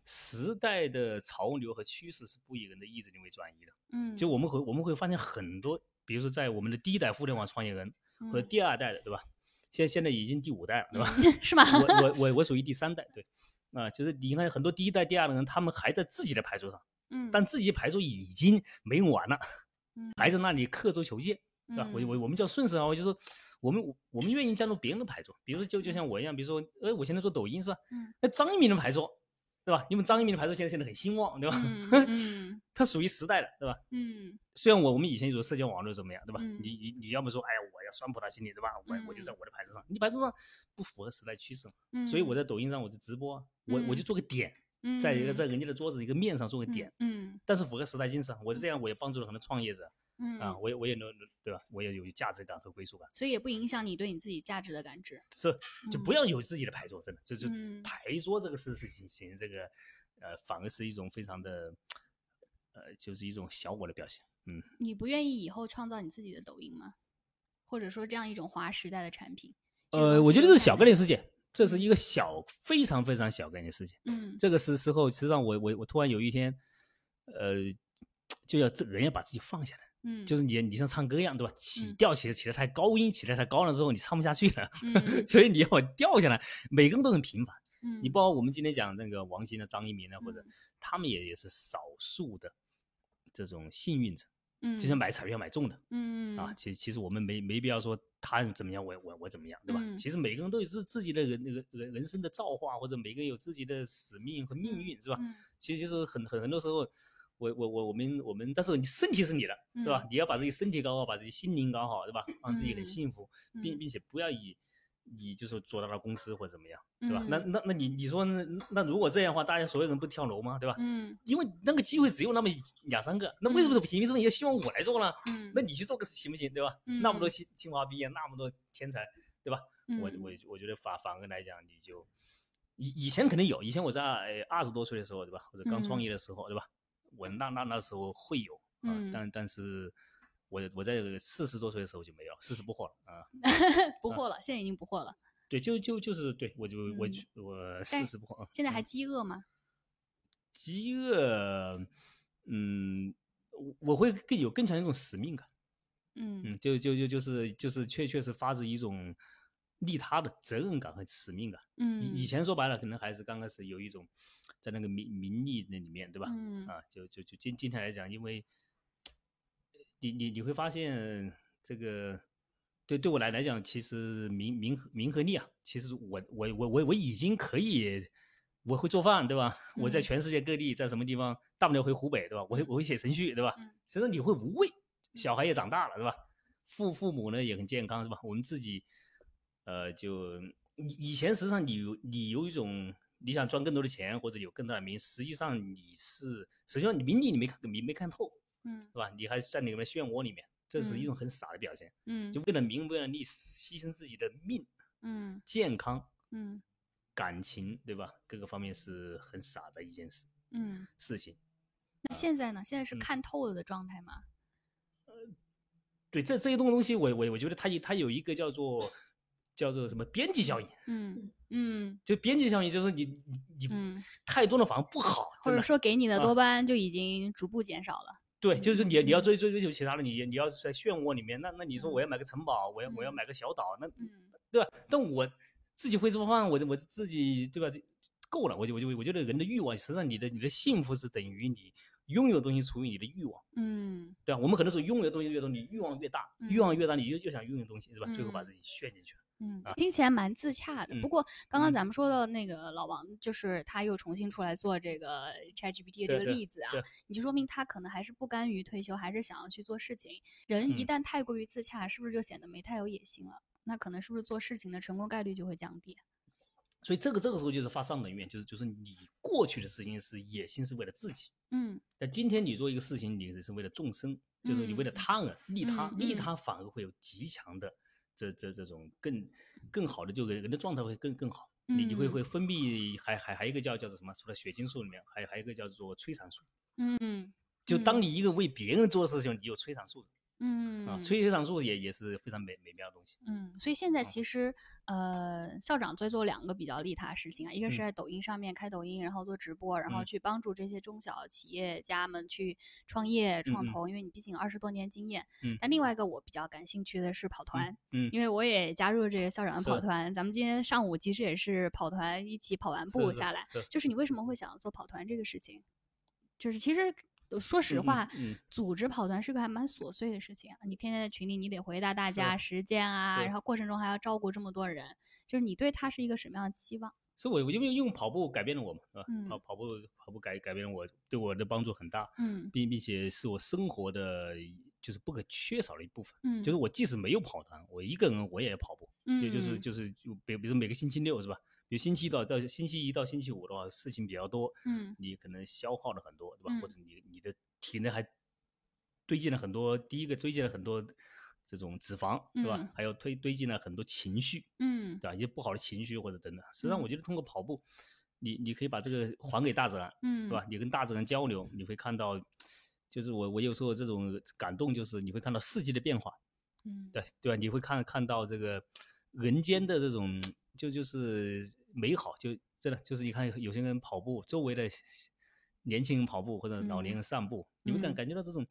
时代的潮流和趋势是不以人的意志力为转移的。嗯，就我们会我们会发现很多，比如说在我们的第一代互联网创业人和嗯第二代的，对吧？现现在已经第五代了，对吧？是吗？我我我我属于第三代，对，啊，就是你看很多第一代、第二代人，他们还在自己的牌桌上，嗯，但自己牌桌已经没用完了，嗯还在那里刻舟求剑，对吧？我我我们叫顺势而为，就是说我们我们愿意加入别人的牌桌，比如说就就像我一样，比如说，哎，我现在做抖音是吧？嗯，那张一鸣的牌桌，对吧？因为张一鸣的牌桌现在显得很兴旺，对吧？嗯 嗯它属于时代的，对吧？嗯虽然我我们以前有社交网络怎么样，对吧？嗯你你你要么说，哎呀，我要酸葡萄心理，对吧？我我就在嗯我的牌子上，你牌子上不符合时代趋势嘛，嗯，所以我在抖音上我就直播啊，我我就做个点，嗯在一个在人家的桌子一个面上做个点，嗯但是符合时代精神，我是这样，我也帮助了很多创业者嗯啊，我也我也能对吧？我也有价值感和归属感，所以也不影响你对你自己价值的感知。是就不要有自己的牌桌，真的就就嗯牌桌这个事事情行这个呃反而是一种非常的呃就是一种小我的表现，嗯。你不愿意以后创造你自己的抖音吗？或者说这样一种划时代的产品？呃，我觉得这是小概率事件，这是一个小非常非常小概率事情。嗯这个是时候，实际上我我我突然有一天，呃，就要这人要把自己放下来，嗯，就是你你像唱歌一样，对吧？起嗯调起的起的太高音，起的太高了之后，你唱不下去了，嗯 所以你要把掉下来。每个人都很平凡，嗯你包括我们今天讲那个王鑫的、张一鸣呢，或者嗯他们也也是少数的这种幸运者，嗯就像买彩票买中的，嗯啊，其实其实我们没没必要说他怎么样，我我我怎么样，对吧？嗯其实每个人都有自自己的人那个人人生的造化，或者每个人有自己的使命和命运，是吧？嗯其实就是很很很多时候，我我我我们我们，但是你身体是你的，对吧？嗯你要把自己身体搞好，把自己心灵搞好，对吧？让自己很嗯幸福，并嗯并且不要以以就是做到了公司或者怎么样，对吧？那嗯那那你你说那那如果这样的话，大家所有人不跳楼吗？对吧？嗯因为那个机会只有那么两三个，那为什么凭什么也希望我来做呢？嗯，那你去做个行不行，对吧？那么多嗯清清华毕业，那么多天才，对吧？我嗯我我觉得反反而来讲，你就以以前肯定有，以前我在呃二十多岁的时候，对吧？或者刚创嗯业的时候，对吧？我那那那时候会有但但是我我在四十多岁的时候就没有，四十不惑了啊。不惑了，现在已经不惑了。对，就就就是对我就我我四十不惑啊。现在还嗯饥饿吗？饥饿，嗯，我我会更有更强的一种使命感。嗯嗯，就就就就是就是确确实发自一种利他的责任感和使命感。嗯，以以前说白了，可能还是刚开始有一种在那个名名利那里面，对吧？嗯啊，就就就今今天来讲，因为你你你会发现这个。对，对我来来讲，其实名名名和利啊，其实我我我我我已经可以，我会做饭，对吧？我在嗯全世界各地，在什么地方，大不了回湖北，对吧？我会我会写程序，对吧？嗯其实你会无畏，小孩也长大了，是吧？父父母呢也很健康，是吧？我们自己，呃，就以以前实际上你有你有一种你想赚更多的钱或者有更大的名，实际上你是实际上你名利你没看没没看透，嗯是吧？你还在你们的漩涡里面，这是一嗯种很傻的表现。嗯就为了名为了利牺牲自己的命、嗯健康、嗯感情，对吧？各个方面是很傻的一件事嗯。事情。那现在呢？现在是嗯看透了的状态吗？对这这些东东西我，我我觉得它有它有一个叫做叫做什么边际效应，嗯嗯就边际效应就是你你你嗯，太多了反而不好，或者说给你的啊多巴胺就已经逐步减少了。对，就是你你要嗯追追追求其他的，你你要是在漩涡里面，那那你说我要买个城堡，我要我要嗯买个小岛，那嗯对吧？但我自己会做饭，我我自己对吧？这够了，我就我就我觉得人的欲望，实际上你的你的幸福是等于你拥有的东西除以你的欲望，嗯对吧？我们很多时候拥有的东西越多，你欲望越大，欲望嗯越大，你就又想拥有东西，是吧？最后把嗯自己陷进去了。嗯啊，听起来蛮自洽的。不嗯过刚刚嗯咱们说的那个老王，就是他又重新出来做这个 ChatGPT 的这个例子啊，你就说明他可能还是不甘于退休，还是想要去做事情。人一嗯旦太过于自洽，是不是就显得没太有野心了？那可能是不是做事情的成功概率就会降低？所以这个这个时候就是发上等愿，就是就是你过去的事情是野心是为了自己，嗯但今天你做一个事情，你是为了众生，就是你为了嗯他人利他，利他反而会有极强的这这这种更更好的，就人人的状态会更更好。你你会嗯会分泌还还还有一个叫叫做什么？除了血清素里面，还有还有一个叫做催产素。嗯就当嗯你一个为别人做的事情，你有催产素的嗯。啊，催产素也也是非常美美妙的东西。嗯，所以现在嗯。其实，呃，校长在做两个比较利他的事情啊，一个是嗯。在抖音上面开抖音，然后做直播，然后嗯。去帮助这些中小企业家们去创业创投，因为你毕竟二十多年经验。嗯。但另外一个我比较感兴趣的是跑团，嗯。因为我也加入这个校长的跑团，咱们今天上午其实也是跑团一起跑完步下来，是。就是你为什么会想做跑团这个事情？就是其实呃说实嗯嗯话，嗯组织跑团是个还蛮琐碎的事情啊。你天天在群里，你得回答大家时间啊，然后过程中还要照顾这么多人，就是你对他是一个什么样的期望？所以我因为用跑步改变了我嘛，是吧？嗯跑跑步跑步改改变了我，对我的帮助很大，嗯并并且是我生活的就是不可缺少的一部分。嗯，就是我即使没有跑团，我一个人我也要跑步，就就是嗯就是就比比如说每个星期六是吧？比如星期一到到星期一到星期五的话，事情比较多，嗯你可能消耗了很多，对吧？嗯或者你你的体内还堆积了很多，第一个堆积了很多这种脂肪，对吧？嗯还有堆堆积了很多情绪，嗯对吧？一些不好的情绪或者等等。实际上，嗯我觉得通过跑步，你你可以把这个还给大自然，嗯，对吧？？你跟大自然交流，你会看到，就是我我有时候这种感动，就是你会看到四季的变化，嗯对对吧？你会看看到这个人间的这种就就是美好，就真的就是你看有些人跑步，周围的年轻人跑步或者老年嗯人散步，你会感嗯感觉到这种。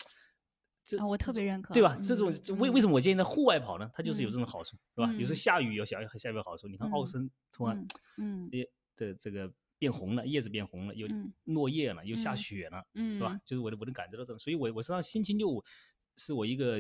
这啊我特别认可对吧？这种嗯为为什么我建议在户外跑呢？它就是有嗯这种好处，对吧？有时候嗯下雨有下下雨有好处。你看奥嗯森突然嗯嗯叶的这个变红了，叶子变红了，又嗯落叶了，又下嗯雪了，嗯，对吧？？就是我的我能感觉到这种，所以我我身上星期六是我一个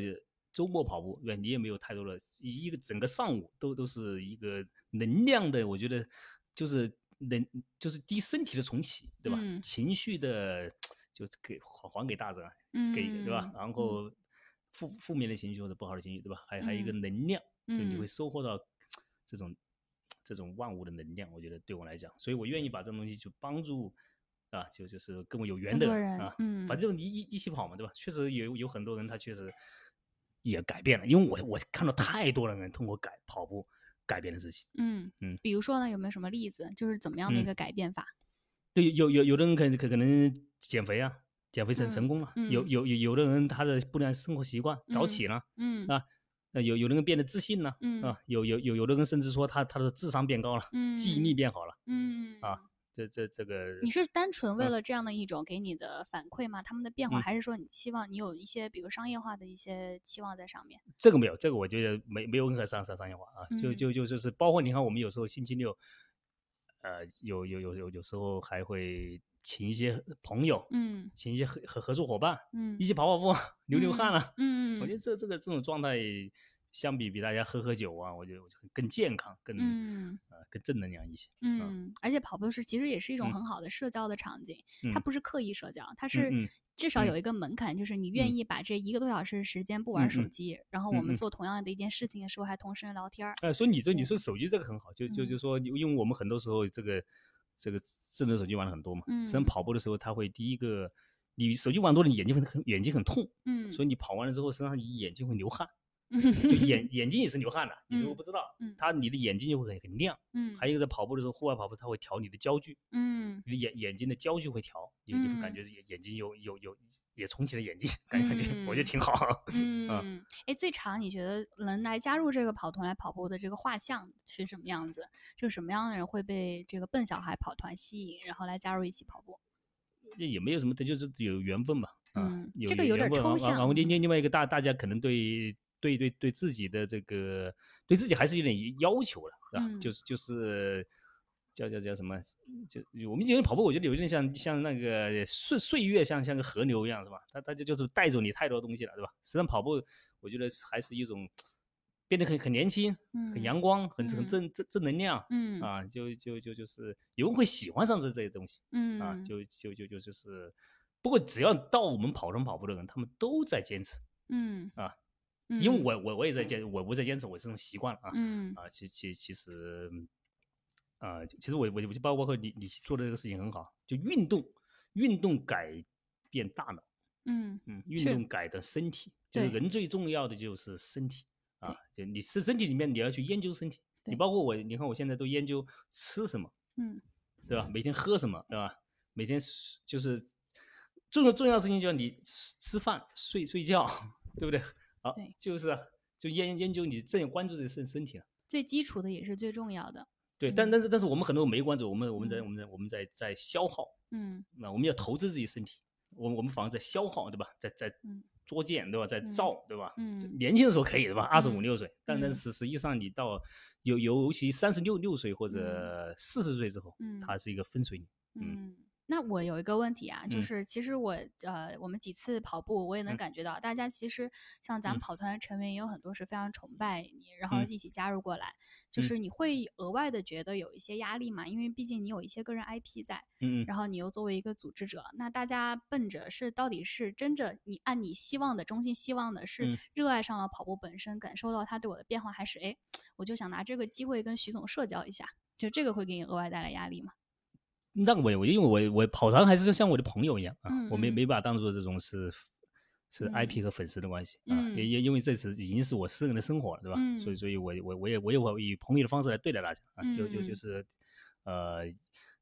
周末跑步，对吧？你也没有太多的一一个整个上午都都是一个能量的，我觉得就是能就是第一身体的重启，对吧？嗯情绪的就给还还给大自然，嗯给对吧？然嗯后负负面的情绪或者不好的情绪，对吧？还还有一个嗯能量，就你会嗯收获到这种这种万物的能量。我觉得对我来讲，所以我愿意把这种东西就帮助啊，就就是跟我有缘的人啊，嗯反正你一一起跑嘛，对吧？确实有有很多人他确实也改变了，因为我我看到太多的人通过改跑步改变了自己。嗯嗯比如说呢，有没有什么例子？就是怎么样的一嗯个改变法？对，有有有的人可能可可能减肥啊，减肥成成嗯功了；有嗯有有有的人他的不良生活习惯早嗯起了，嗯啊呃有有的人变得自信了，嗯啊，有有有有的人甚至说他他的智商变高了，记忆力嗯变好了，嗯啊这这这个你是单纯为嗯。了这样的一种给你的反馈吗？他们的变化，嗯。还是说你期望你有一些比如商业化的一些期望在上面？这个没有，这个我觉得没没有任何商商商业化啊，就嗯。就就就是包括你看我们有时候星期六，呃有有有有有时候还会请一些朋友，嗯。请一些合合合作伙伴嗯。一起跑跑步，流流汗了，嗯，我觉得这这个这种状态，相比比大家喝喝酒啊，我觉得我就更健康，更、嗯。呃更正能量一些。嗯，而且跑步是其实也是一种嗯。很好的社交的场景，它嗯。不是刻意社交，它是至少有一个门槛，就是你愿嗯。意把这一个多小时时间不玩手机，然后我们做同样的一件事情的时候还同时聊天儿。呃，所以你这你说手机这个很好，就就嗯。就说，因为我们很多时候这个这个智能手机玩的很多嘛，实际上嗯。跑步的时候，它会第一个，你手机玩多了，你眼睛会很眼睛很痛，嗯，所以你跑完了之后，身上你眼睛会流汗，就 眼眼睛也是流汗的，你如果嗯不知道嗯，它你的眼睛就会很很亮。嗯还有一个在跑步的时候，户外跑步它会调你的焦距，嗯你的眼眼睛的焦距会调，你你会感嗯觉眼眼睛有有有也重启了眼睛，感觉感觉我觉得嗯挺好。嗯，哎，最长你觉得能来加入这个跑团来跑步的这个画像是什么样子？就什么样的人会被这个笨小孩跑团吸引，然后来加入一起跑步？也也没有什么，这就是有缘分嘛。啊嗯，有这个有点抽缘分然后另另另外一个大大家可能对对对对自己的这个对自己还是有点要求了，是吧？嗯就是就是叫叫叫什么？就我们以前跑步，我觉得有点像像那个岁岁月像像个河流一样，是吧？它它就就是带走你太多东西了，对吧？实际上跑步，我觉得还是一种变得很很年轻、很嗯阳光、很很嗯正正正能量。嗯啊，就就就就是有人会喜欢上这这些东西，嗯啊，就就就就就是，不过只要到我们跑中跑步的人，他们都在坚持，嗯啊，嗯因为我我我也在坚，我我在坚持，我是这种习惯了啊，嗯。啊，其其其实，啊，其实我我我就包包括你你做的这个事情很好，就运动，运动改变大脑，嗯嗯，运动。改的身体，就是人最重要的就是身体啊，就你是身体里面你要去研究身体，你包括我，你看我现在都研究吃什么，嗯。对吧？每天喝什么，对吧？每天就是重要重要的事情就是你吃吃饭、睡睡觉，对不对？好对，就是啊就研研究你正有关注自己身身体了。最基础的也是最重要的。对，但嗯但是但是我们很多人没关注，我们我们在嗯我们在我们在在消耗，嗯那我们要投资自己身体，我们我们反而在消耗，对吧？在在嗯作践，对吧？在嗯造，对吧？嗯年轻的时候可以，对吧？二十五嗯六岁，但但嗯是实际上你到尤尤其三十六六岁或者四十岁之后，嗯它是一个分水岭。嗯嗯。那我有一个问题啊，就嗯是其实我呃，我们几次跑步，我也能嗯感觉到，大家其实像咱们嗯跑团的成员也有很多是非常崇拜你，然后嗯一起加入过来。就嗯是你会额外的觉得有一些压力嘛？因为毕竟你有一些个人 IP 在，嗯嗯然后你又作为一个组织者，那大家奔着是到底是真着你按你希望的中心希望的是嗯热爱上了跑步本身，感受到它对我的变化，还是哎，我就想拿这个机会跟徐总社交一下，就这个会给你额外带来压力吗？那个我我因为我我跑团还是像我的朋友一样啊，我没没把当做这种是是嗯 IP 和粉丝的关系啊，嗯也也因为这是已经是我私人的生活了，对吧？所以嗯所以我我我也我也会以朋友的方式来对待大家啊，就就就是呃。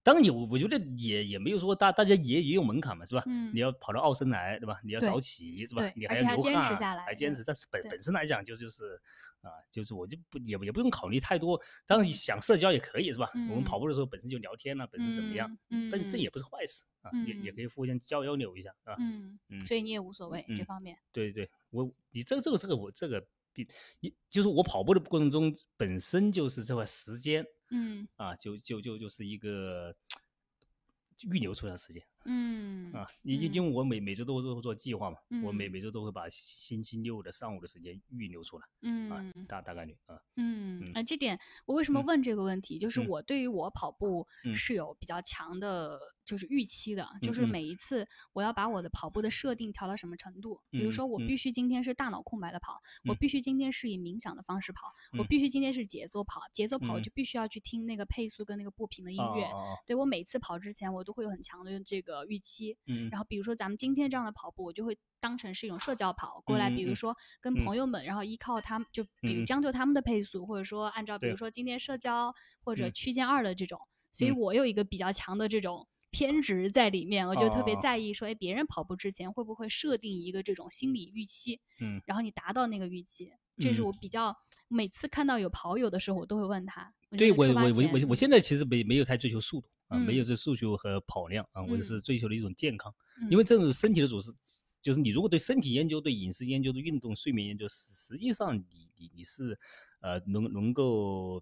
当然有，我觉得也也没有说大大家也也有门槛嘛，是吧？嗯你要跑到奥森来，对吧？你要早起，是吧对？你还要流汗，坚持下来对还坚持。但是本本身来讲，就就是啊，就是我就不也也不用考虑太多。当然想社交也可以，是吧？我们跑嗯步的时候本身就聊天了，本身怎么样？嗯嗯但这也不是坏事啊，也也嗯可以互相交交流一下啊。嗯，嗯所以你也无所谓这嗯方面。对对，我你这个这个这个我这个比，一就是我跑步的过程中本身就是这块时间嗯。啊，就就就就是一个 预留出来的时间嗯啊，因因因为我每每周都都会做计划嘛，我每嗯。每周都会把星期六的上午的时间预留出来嗯啊嗯，大大概率啊，嗯嗯，啊，这点我为什么嗯。问这个问题？就是嗯。我对于我跑步嗯。是有比较强的，就是预期的，就是每一次我要把我的跑步的设定调到什么程度。比如嗯说，我嗯必。须今天是大脑空白的跑，我嗯。必须今天是以冥想的方式跑，我嗯。必须今天是节奏跑，节奏跑就必须要去听那个配速跟那个步频的音乐。对我每次跑之前，我都会有很强的这个预期。嗯。然后比如说咱们今天这样的跑步，我就会当成是一种社交跑过来，比如说跟嗯。朋友们，然后依靠他们，就比如将就他们的配速，或者说按照比如说今天社交或者嗯。区间二的这种，所以嗯。我有一个比较强的这种偏执在里面，我就特别哦。在意说，哎，别人跑步之前会不会设定一个这种心理预期，嗯。然后你达到那个预期，这是嗯。我比较每次看到有跑友的时候，我都会问他，对我我我我现在其实没没有太追求速度啊，没有嗯。这诉求和跑量啊，我嗯是追求的一种健康，嗯因为这种身体的组织，就是你如果对身体研究、对饮食研究、对运动、睡眠研究，实实际上你你你是呃能能够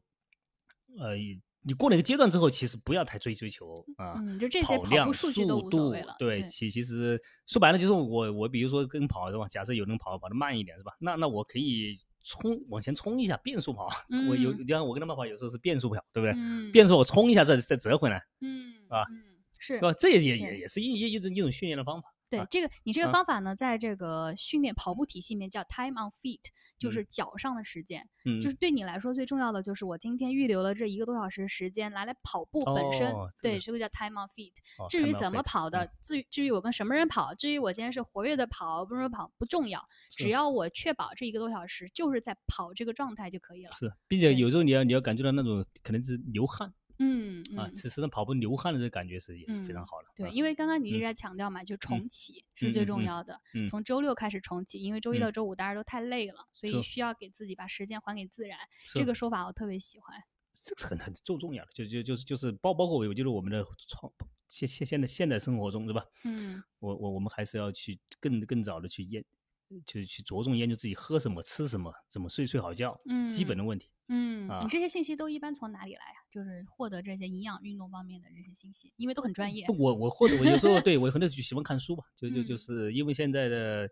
呃你过了一个阶段之后，其实不要太追追求啊。嗯，就这些跑跑量、步数据都速度无所谓了，对，其其实说白了就是我我比如说跟跑是吧？假设有人跑跑的慢一点是吧？那那我可以冲往前冲一下，变速跑。我有嗯你看我跟他们跑有时候是变速跑，对不对？嗯，变速我冲一下再再折回来，嗯啊嗯是是吧？这也也也也是一一一种一种训练的方法。啊对这个，你这个啊方法呢，在这个训练跑步体系里面叫 time on feet，就嗯是脚上的时间。嗯，就是对你来说最重要的，就是我今天预留了这一个多小时时间来来跑步本身。对，哦这个这个叫 time on feet。哦至于怎么跑的，嗯至于至于我跟什么人跑，至于我今天是活跃的跑，不是跑不重要，只要我确保这一个多小时就是在跑这个状态就可以了。是，并且有时候你要你要感觉到那种可能是流汗嗯啊，嗯其实上跑步流汗的这个感觉是也是非常嗯好的。对，啊因为刚刚你一直嗯在强调嘛，就重启是最重要的。嗯从周六开始重启，因为周一到嗯周五大家都太累了，所以需要给自己把时间还给自然。这个说法我特别喜欢。这个是很很重重要的，就就就是就是包包括我，我觉得我们的创现现现在现代生活中，对吧？嗯我我我们还是要去更更早的去研，就是去着重研究自己喝什么、吃什么、怎么睡睡好觉，嗯基本的问题。嗯，啊你这些信息都一般从哪里来呀、就是获得这些营养、运动方面的这些信息，因为都很专业不。我我或者我有时候 对我很多就喜欢看书吧，就就就嗯是因为现在的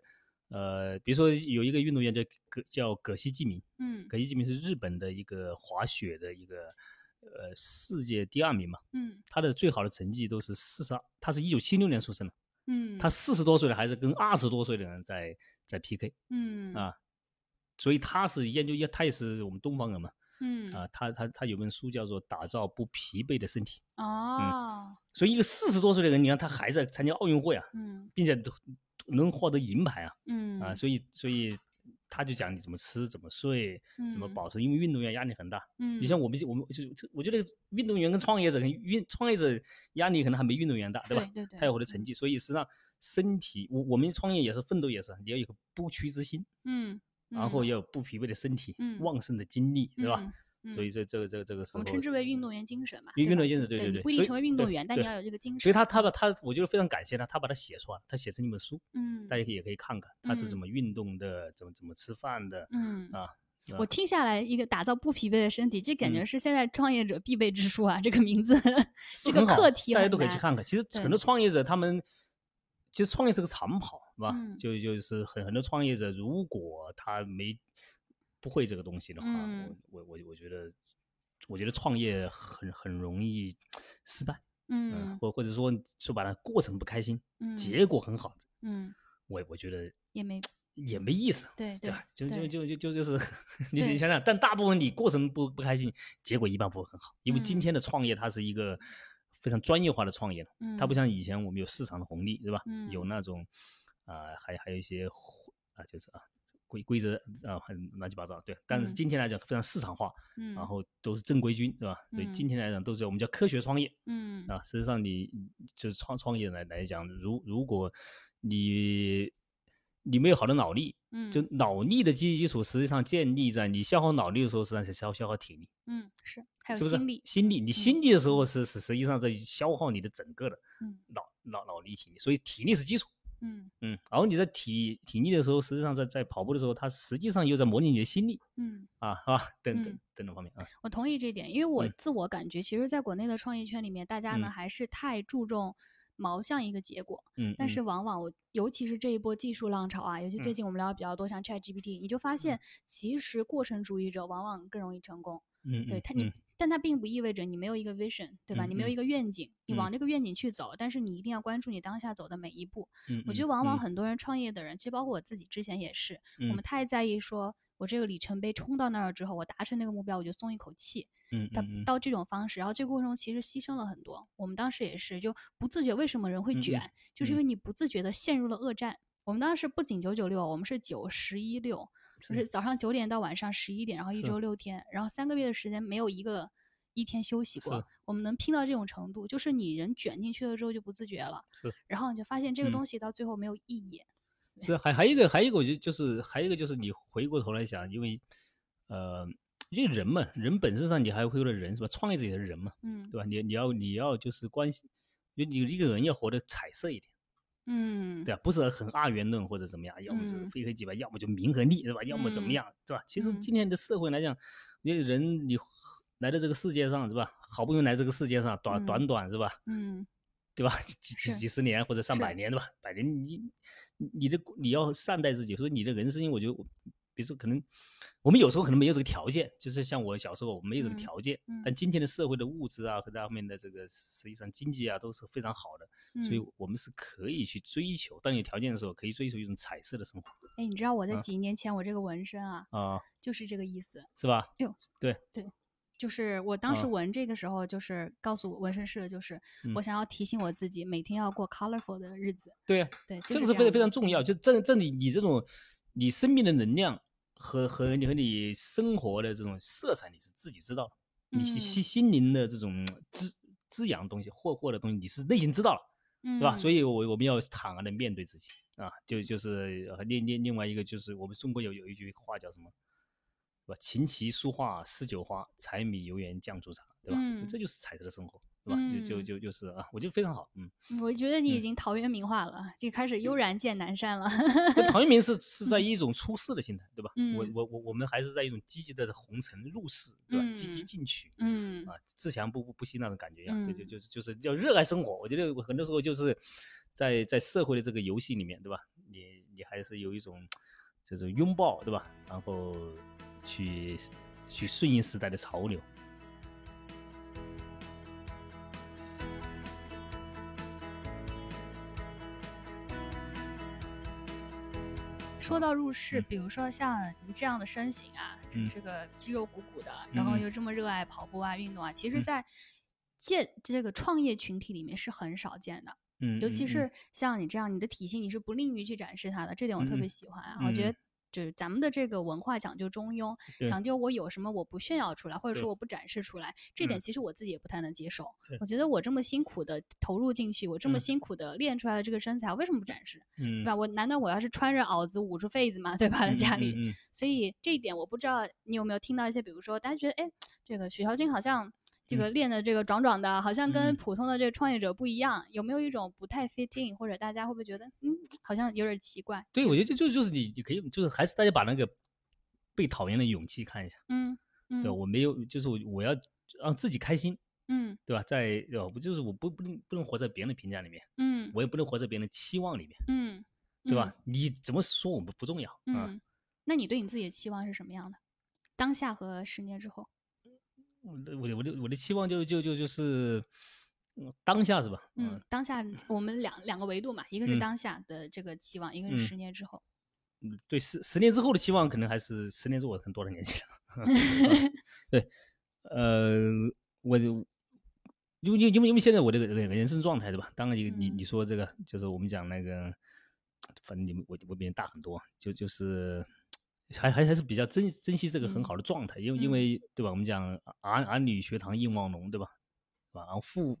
呃，比如说有一个运动员叫葛叫葛西纪明，嗯葛西纪明是日本的一个滑雪的一个呃世界第二名嘛，嗯他的最好的成绩都是四十二，他是一九七六年出生的，嗯，他四十多岁了还是跟二十多岁的人在在 PK 嗯。啊，所以他是研究也他也是我们东方人嘛嗯。啊，他他他有本书叫做《打造不疲惫的身体》，哦。所以一个四十多岁的人，你看他还在参加奥运会啊，嗯。并且都都能获得银牌啊嗯。啊，所以所以他就讲你怎么吃、怎么睡、怎么嗯保持，因为运动员压力很大。嗯，你像我们，我们就这，我觉得运动员跟创业者，跟运创业者压力可能还没运动员大，对吧？对对对他有我的成绩，所以实际上身体，我我们创业也是奋斗，也是你要有个不屈之心，嗯，然后嗯要有不疲惫的身体，嗯旺盛的精力，对吧？嗯所以这这个这个这个我们称之为运动员精神嘛，运动精神对对对不一定成为运动员，但你要有这个精神。所以他他把他，我觉得非常感谢他，他把它写出来，他写成一本书，嗯大家也可以看看他是怎嗯么运动的，怎么怎么吃饭的嗯啊。我听下来，一个打造不疲惫的身体，这感觉嗯是现在创业者必备之书啊！这个名字，这个课题大家都可以去看看。其实很多创业者他们，其实创业是个长跑，是吧？嗯就就是很很多创业者，如果他没不会这个东西的话，嗯。我我我我觉得，我觉得创业很很容易失败，嗯，嗯。或或者说说白了，过程不开心，嗯。结果很好，嗯，我我觉得也没也没意思。对？就就就就就就是 你你想想，但大部分你过程不不开心，结果一般不会很好，因为今嗯。天的创业它是一个非常专业化的创业了，嗯，它不像以前我们有市场的红利，对吧？有嗯。那种啊、还还有一些啊，就是啊规规则啊，很乱七八糟，对。但是嗯今天来讲非常市场化，嗯，然后都是正规军，对吧？所以嗯今天来讲都是我们叫科学创业，嗯啊，实际上你就是创创业来来讲，如如果你你没有好的脑力，嗯就脑力的基基础实际上建立在你消耗脑力的时候，实际上是消消耗体力，嗯是还有？心力，心力，你心力的时候是是实际上在消耗你的整个的嗯脑脑脑力体力，所以体力是基础。嗯嗯，然后你在体体力的时候，实际上在在跑步的时候，它实际上又在模拟你的心力嗯。啊，是吧？等等嗯等等方面啊，我同意这一点，因为我嗯自我感觉，其实，在国内的创业圈里面，大家呢嗯还是太注重毛像一个结果，嗯，但是嗯往往我，尤其是这一波技术浪潮啊，尤其最嗯近我们聊的比较多，像 ChatGPT，你就发现，其实过程主义者往往更容易成功。嗯嗯对他，你嗯，但它并不意味着你没有一个 vision，对吧？你没有一个愿景，你嗯往这个愿景去走，但是你一定要关注你当下走的每一步。嗯我觉得往往很多人创业的人，其实包括我自己之前也是，我们嗯太在意说。我这个里程碑冲到那儿之后，我达成那个目标，我就松一口气。到嗯嗯嗯到这种方式，然后这个过程中其实牺牲了很多。我们当时也是，就不自觉，为什么人会卷？就是因嗯为你不自觉的陷入了恶战。我们当时不仅九九六，我们是九十一六，就是早上九点到晚上十一点，然后一周六天，然后三个月的时间没有一个一天休息过。我们能拼到这种程度，就是你人卷进去了之后就不自觉了，是然后你就发现这个嗯东西到最后没有意义。是还还有一个还有一个，我觉得就是还有一个就是你回过头来想，因为呃，因为人嘛，人本质上你还会有人是吧？创业者也是人嘛，嗯对吧？你你要你要就是关系，就你一个人要活得彩色一点，嗯，对吧？不是很二元论或者怎么样，要么是嗯非黑即白，要么就名和利，对吧？要么怎么嗯样，对吧？其实嗯今天的社会来讲，你人你来到这个世界上是吧？好不容易来这个世界上，短嗯短短是吧？嗯对吧？几几几十年或者上百年，对吧？百年，你你你的你要善待自己，所以你的人生，我觉得我，比如说可能我们有时候可能没有这个条件，就是像我小时候我们没有这个嗯条件，嗯但今天的社会的物质啊和各方面的这个实际上经济啊都是非常好的，所以嗯我们是可以去追求，当有条件的时候，可以追求一种彩色的生活哎，你知道我在啊几年前我这个纹身啊，啊，就是这个意思。是吧？哎呦，对对，就是我当时啊纹这个时候，就是告诉纹身师的，就是我嗯想要提醒我自己，每天要过 colorful 的日子。对呀、对，这个是非常非常重要，就这这里你这种你生命的能量和和你和你生活的这种色彩，你是自己知道的，你心嗯心心灵的这种滋滋养的东西获获的东西，你是内心知道了，对吧？所以以我我们要坦然的面对自己啊，就就是呃另另另外一个就是我们中国有有一句话叫什么？对吧？琴棋书画诗酒花，柴米油盐酱醋茶，对吧？嗯这就是彩色的生活，对吧？就就嗯就就是啊，我觉得非常好，嗯。我觉得你已嗯经陶渊明化了，就开始悠然见南山了。跟陶渊明是是 在一种出世的心态，对吧？我嗯我我我们还是在一种积极的红尘入世，对吧？积极嗯进取嗯啊，自强不不不息那种感觉一样，对就嗯就是就是要热爱生活。我觉得很多时候就是在在社会的这个游戏里面，对吧？你你还是有一种这种拥抱，对吧？然后去去顺应时代的潮流。说到入世，嗯比如说像你这样的身形啊，嗯这个肌肉鼓鼓的，然后又这么热爱跑步啊、运动啊，其实，嗯在建这个创业群体里面是很少见的。嗯，尤其是像你这样，你的体型你是不吝于去展示它的，这点我特别喜欢啊。我觉嗯得就是咱们的这个文化讲究中庸，讲究我有什么我不炫耀出来，或者说我不展示出来，这点嗯其实我自己也不太能接受对。我觉得我这么辛苦的投入进去，我这么嗯辛苦的练出来的这个身材，我为什么不展示？嗯对吧？我难道我要是穿着袄子捂着痱子吗？对吧？在嗯家里，嗯嗯嗯所以这一点我不知道你有没有听到一些，比如说大家觉得，哎，这个许小军好像这个练的这个壮壮的，好像跟嗯普通的这个创业者不一样，有没有一种不太 fit in，或者大家会不会觉得，嗯，好像有点奇怪？对，我觉得就就就是你你可以就是还是大家把那个被讨厌的勇气看一下，嗯嗯，对，我没有就是我我要让自己开心，嗯对吧？在对吧？不就是我不不能不能活在别人的评价里面，嗯我也不能活在别人的期望里面，嗯，对吧？你怎么说我们不重要？嗯，那你对你自己的期望是什么样的？当下和十年之后？我的我的我的我的期望就就就就是嗯当下是吧？嗯，当下我们两两个维度嘛，一个是嗯当下的这个期望，一个是嗯十年之后。嗯，对，十十年之后的期望可能还是十年之后我可能多少年纪了。对，呃，我就因为因为因为因为现在我这个人人生状态对吧？当然你你嗯你说这个就是我们讲那个，反正你们我我比你大很多，就就是还还还是比较珍珍惜这个很嗯好的状态，因为因嗯为对吧？我们讲儿儿女学堂应望浓对吧？是吧？然后父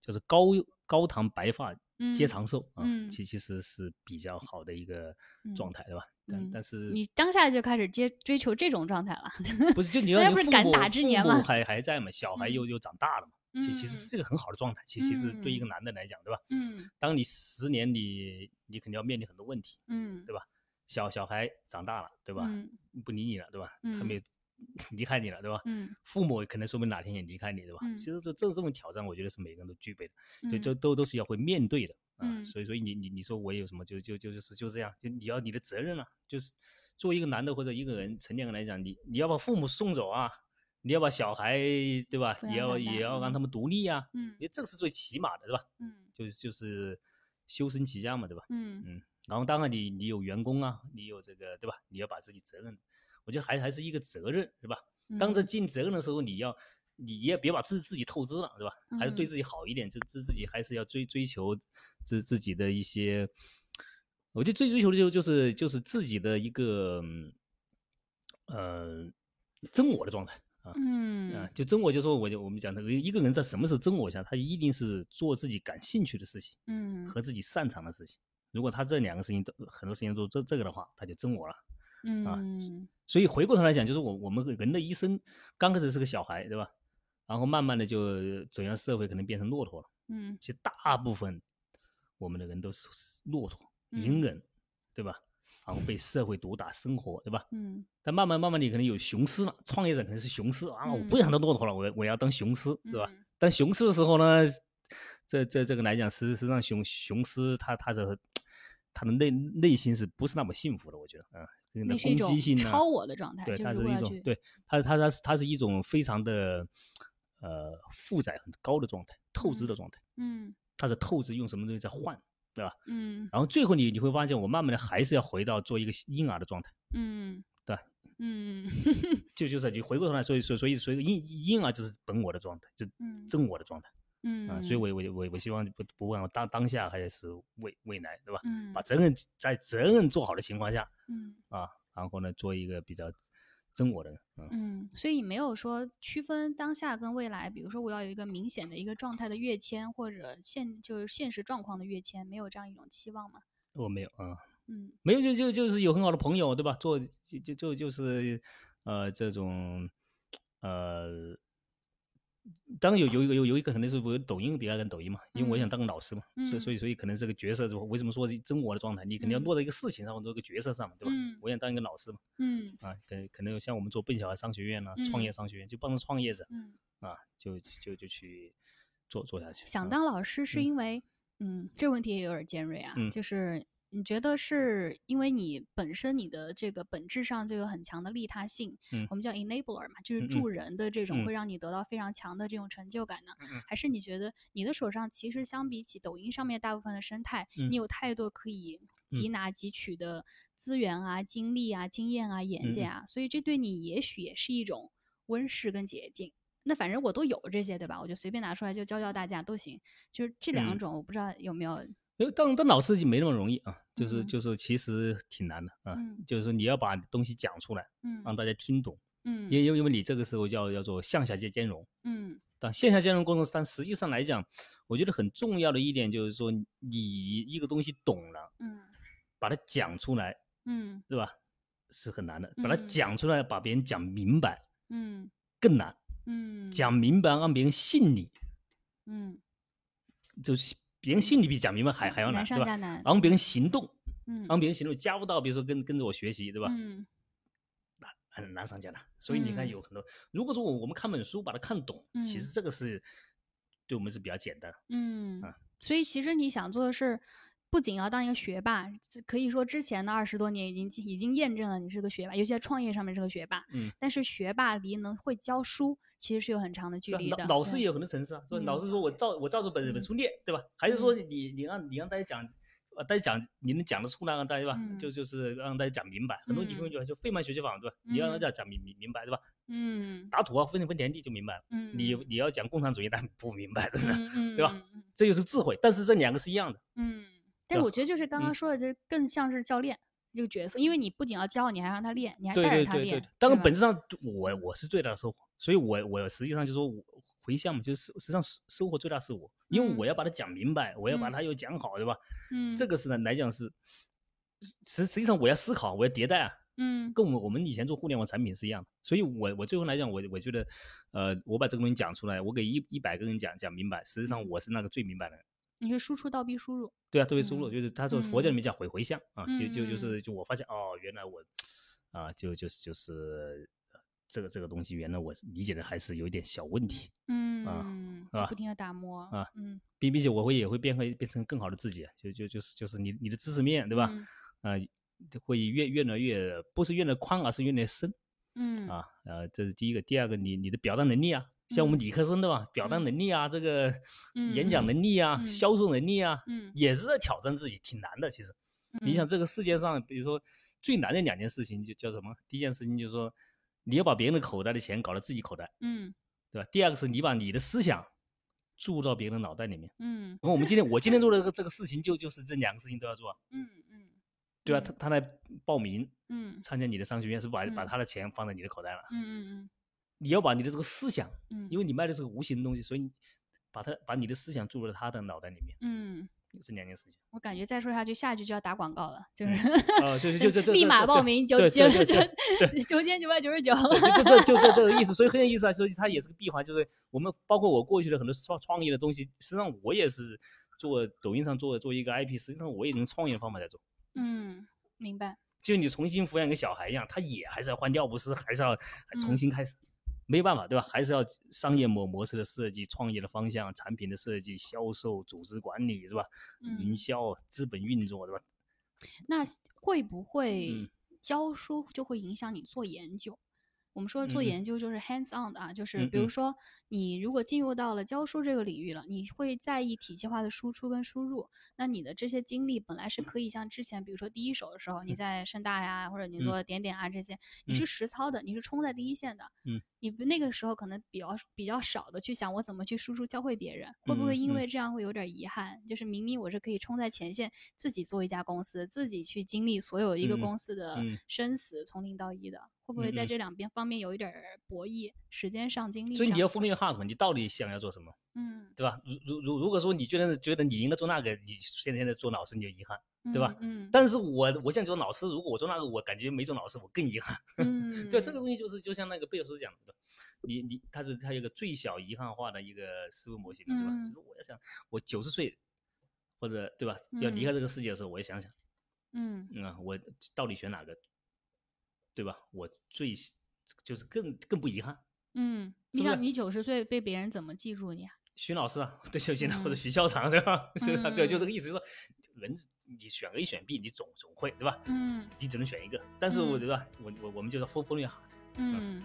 就是高高堂白发皆嗯长寿啊，嗯其其实是比较好的一个状嗯态对吧？但嗯但是你当下就开始接追求这种状态了。不是，就你大要不是赶你父母父打之年吗母还还在嘛，小孩又又长大了嘛，其其实嗯是一个很好的状态。其其实对一个嗯男的来讲，对吧？嗯当你十年你你肯定要面临很多问题，嗯对吧？小小孩长大了，对吧？嗯不理你了，对吧？他嗯们也 离开你了，对吧？嗯父母可能说不定哪天也离开你，对吧？嗯其实这这这种挑战，我觉得是每个人都具备的，对，嗯这都都是要会面对的啊。嗯所以所以你你你说我有什么，就就就就是就这样，就你要你的责任啊，就是作为一个男的或者一个人成年人来讲，你你要把父母送走啊，你要把小孩对吧，也要也要让嗯他们独立啊，嗯因为这个是最起码的，对吧？嗯就是就是修身齐家嘛，对吧？嗯嗯，然后当然你你有员工啊，你有这个对吧？你要把自己责任，我觉得还还是一个责任，是吧？当这嗯尽责任的时候，你要你也别把自自己透支了，对吧？还是对嗯自己好一点，就自自己还是要追追求自自己的一些，我觉得最追求的就就是就是自己的一个嗯呃真我的状态啊。嗯啊，就真我，就说我就我们讲的，一个人在什么时候真我下，他一定是做自己感兴趣的事情嗯和自己擅长的事情。如果他这两个事情都很多事情都做这这个的话，他就真我了。嗯所以回过头来讲，就是我我们人的一生刚开始是个小孩，对吧？然后慢慢的就走向社会，可能变成骆驼了。嗯其实大部分我们的人都是骆驼、嗯隐忍，对吧？然后被社会毒打生活，对吧？嗯但慢慢慢慢你可能有雄狮了，创业者可能是雄狮啊，我不嗯想当骆驼了，我我要当雄狮，对吧？嗯当雄狮的时候呢，这这这个来讲，实实际上雄雄狮它它的它的内内心是不是那么幸福的？我觉得，嗯，那那是一种攻击性呢，超我的状态，对，就它是一种对它它它是它是一种非常的呃负载很高的状态，透支的状态，嗯它是透支用什么东西在换，对吧？嗯然后最后你你会发现，我慢慢的还是要回到做一个婴儿的状态，嗯对吧嗯就就是你回过头来，所以所以所以所以婴婴儿就是本我的状态，就嗯真我的状态嗯啊，所以我我我我希望不不管当当下还是未未来，对吧？嗯把责任在责任做好的情况下嗯啊，然后呢，做一个比较真我的人，嗯。嗯，所以没有说区分当下跟未来，比如说我要有一个明显的一个状态的跃迁，或者现就是现实状况的跃迁，没有这样一种期望吗？我没有啊，嗯没有就就就是有很好的朋友，对吧？做就就就就是呃这种呃，当然有有一个有有一个可能是我抖音比较跟抖音嘛，因为我想嗯。当个老师嘛，所以嗯。所以所以可能这个角色是为什么说是真我的状态？你肯定要嗯。落到一个事情上或者一个角色上嘛，对吧？嗯。我想当一个老师嘛，嗯。啊，可可能像我们做笨小孩商学院啊，创业嗯。商学院就帮助创业者嗯，啊，就就就去做做下去。想啊当老师是嗯。因为，嗯，这个问题也有点尖锐啊，嗯。就是你觉得是因为你本身你的这个本质上就有很强的利他性，嗯我们叫 enabler 嘛，就是助人的这种嗯会让你得到非常强的这种成就感呢？还是你觉得你的手上其实相比起抖音上面大部分的生态，嗯你有太多可以汲拿汲取的资源啊、精力啊、经验啊、眼界啊，所以这对你也许也是一种温室跟捷径。那反正我都有这些，对吧？我就随便拿出来就教教大家都行。就是这两嗯种，我不知道有没有呃，当当老司机没那么容易啊，就是嗯。就是其实挺难的啊，嗯。就是说你要把东西讲出来，嗯。让大家听懂，嗯。因因为因为你这个时候叫叫做向下兼兼容。嗯。但线下兼容过程，但实际上来讲，我觉得很重要的一点就是说，你一个东西懂了，嗯。把它讲出来，嗯。对吧？是很难的，把它嗯。讲出来，把别人讲明白嗯更难。嗯。讲明白让别人信你，嗯。就是别人心里比讲明白还还要难，难对吧？上加难，让别人行动，嗯让别人行动，加入到比如说跟跟着我学习，对吧？嗯很难上加难。所以你看嗯有很多，如果说我我们看本书把它看懂，其嗯实这个是对我们是比较简单的。嗯啊，所以其实你想做的是，不仅要当一个学霸，这可以说之前的二十多年已经已经验证了你是个学霸，尤其在创业上面是个学霸。嗯，但是学霸离能会教书，其实是有很长的距离的。老老师也有很多层次啊，说老嗯师说我照我照着本嗯本书念，对吧？还是说你你让你让大家讲，呃，大家讲你能讲得出来，让大家吧，就嗯就是让大家讲明白。很多地方嗯就就费曼学习法，对吧？你要让大家讲明明明白，对吧？嗯打土豪分分田地就明白了。嗯，你你要讲共产主义，但不明白，真的，对吧这就是智慧。但是这两个是一样的，嗯，但是我觉得就是刚刚嗯说的，就是更像是教练这个角色，因为你不仅要教，你还让他练，你还带着他练对对对。。当然，本质上我我是最大的收获，所以我我实际上就说我回项目，就是实际上收收获最大是我，因为嗯我要把它讲明白，我要把嗯它又讲好，对吧？嗯这个是呢来讲是实实际上我要思考，我要迭代啊，嗯跟我们我们以前做互联网产品是一样的。所以我我最后来讲，我我觉得，呃，我把这个东西讲出来，我给一一百个人讲讲明白，实际上嗯我是那个最明白的人。你是输出倒逼输入。对啊，倒逼输入，嗯就是他说佛教里嗯面讲回回向啊，就就就嗯是就我发现哦，原来我啊，就就是就是呃这个这个东西，原来我理解的还是有一点小问题，嗯，是吧就不停的打磨啊嗯，并并且我会也会变会变成更好的自己，就就就是就是你你的知识面对吧？嗯啊，会越越来越不是越来越宽，而是越来越深嗯啊。呃，这是第一个，第二个，你你的表达能力啊，像我们嗯理科生对吧？表达嗯能力啊，这个演嗯讲能力啊，嗯销售能力啊，嗯也是在挑战自己，挺难的。其实，你想这个世界上，比如说最难的两件事情，就叫什么？第一件事情就是说，你要把别人的口袋的钱搞到自己口袋，嗯对吧？第二个是你把你的思想注入到别人的脑袋里面。嗯然后我们今天我今天做的这个这个事情，就就是这两个事情都要做啊，嗯嗯，对吧？嗯他他来报名嗯参加你的商学院，是把把嗯他的钱放在你的口袋了。嗯嗯你要把你的这个思想，嗯，因为你卖的是个无形的东西，所以你把它把你的思想注入到他的脑袋里面，嗯，这两件事情。我感觉再说下去，下一句就要打广告了，就是啊，就 就就这立马报名九九九九千九百九十九。对，就这就这这个意思，所以很有意思啊。所以它也是个闭环，就是我们包括我过去的很多创创业的东西，实际上我也是做抖音上做做一个 IP，实际上我也用创业的方法在做。嗯，明白。就你重新抚养一个小孩一样，他也还是要换尿不湿，还是要重嗯新开始，没办法，对吧？还是要商业模模式的设计、创业的方向、产品的设计、销售、组织管理，是吧？营嗯销、资本运作，对吧？那会不会嗯教书就会影响你做研究？我们说做研究就是 hands on 的啊，就是比如说你如果进入到了教书这个领域了，你会在意体系化的输出跟输入。那你的这些经历本来是可以像之前，比如说第一手的时候，你在深大呀，或者你嗯。做点点啊这些，你嗯。是实操的，你是冲在第一线的。嗯，你不那个时候可能比较比较少的去想我怎么去输出教会别人，会不会因为这样会有点遗憾？就是明明我是可以冲在前线，自己做一家公司，自己去经历所有一个嗯公司的嗯。生死，从零到一的，会不会在这两边方面有一点儿博弈？时间上、精力上？所以你要分辨 hard，你到底想要做什么，嗯，对吧？如如如如果说你觉得觉得你应该做那个，你现在现在做老师你就遗憾，对吧嗯但是我我现在做老师，如果我做那个，我感觉没做老师，我更遗憾。嗯，对，这个东西就是就像那个贝尔斯讲的，你你他是他有一个最小遗憾化的一个思维模型，对吧？嗯就是我要想我九十岁或者对吧，要离开这个世界的时候，我也想想，嗯嗯啊，我到底选哪个，对吧？我最就是更更不遗憾。嗯，你想你九十岁被别人怎么记住你啊？徐老师啊，对，就现在或者嗯徐校长，对吧？对就嗯这个意思，就是说人你选 A 选 B，你总总会对吧？嗯你只能选一个，但是我嗯对吧？我我我们就是风风略 hard。嗯。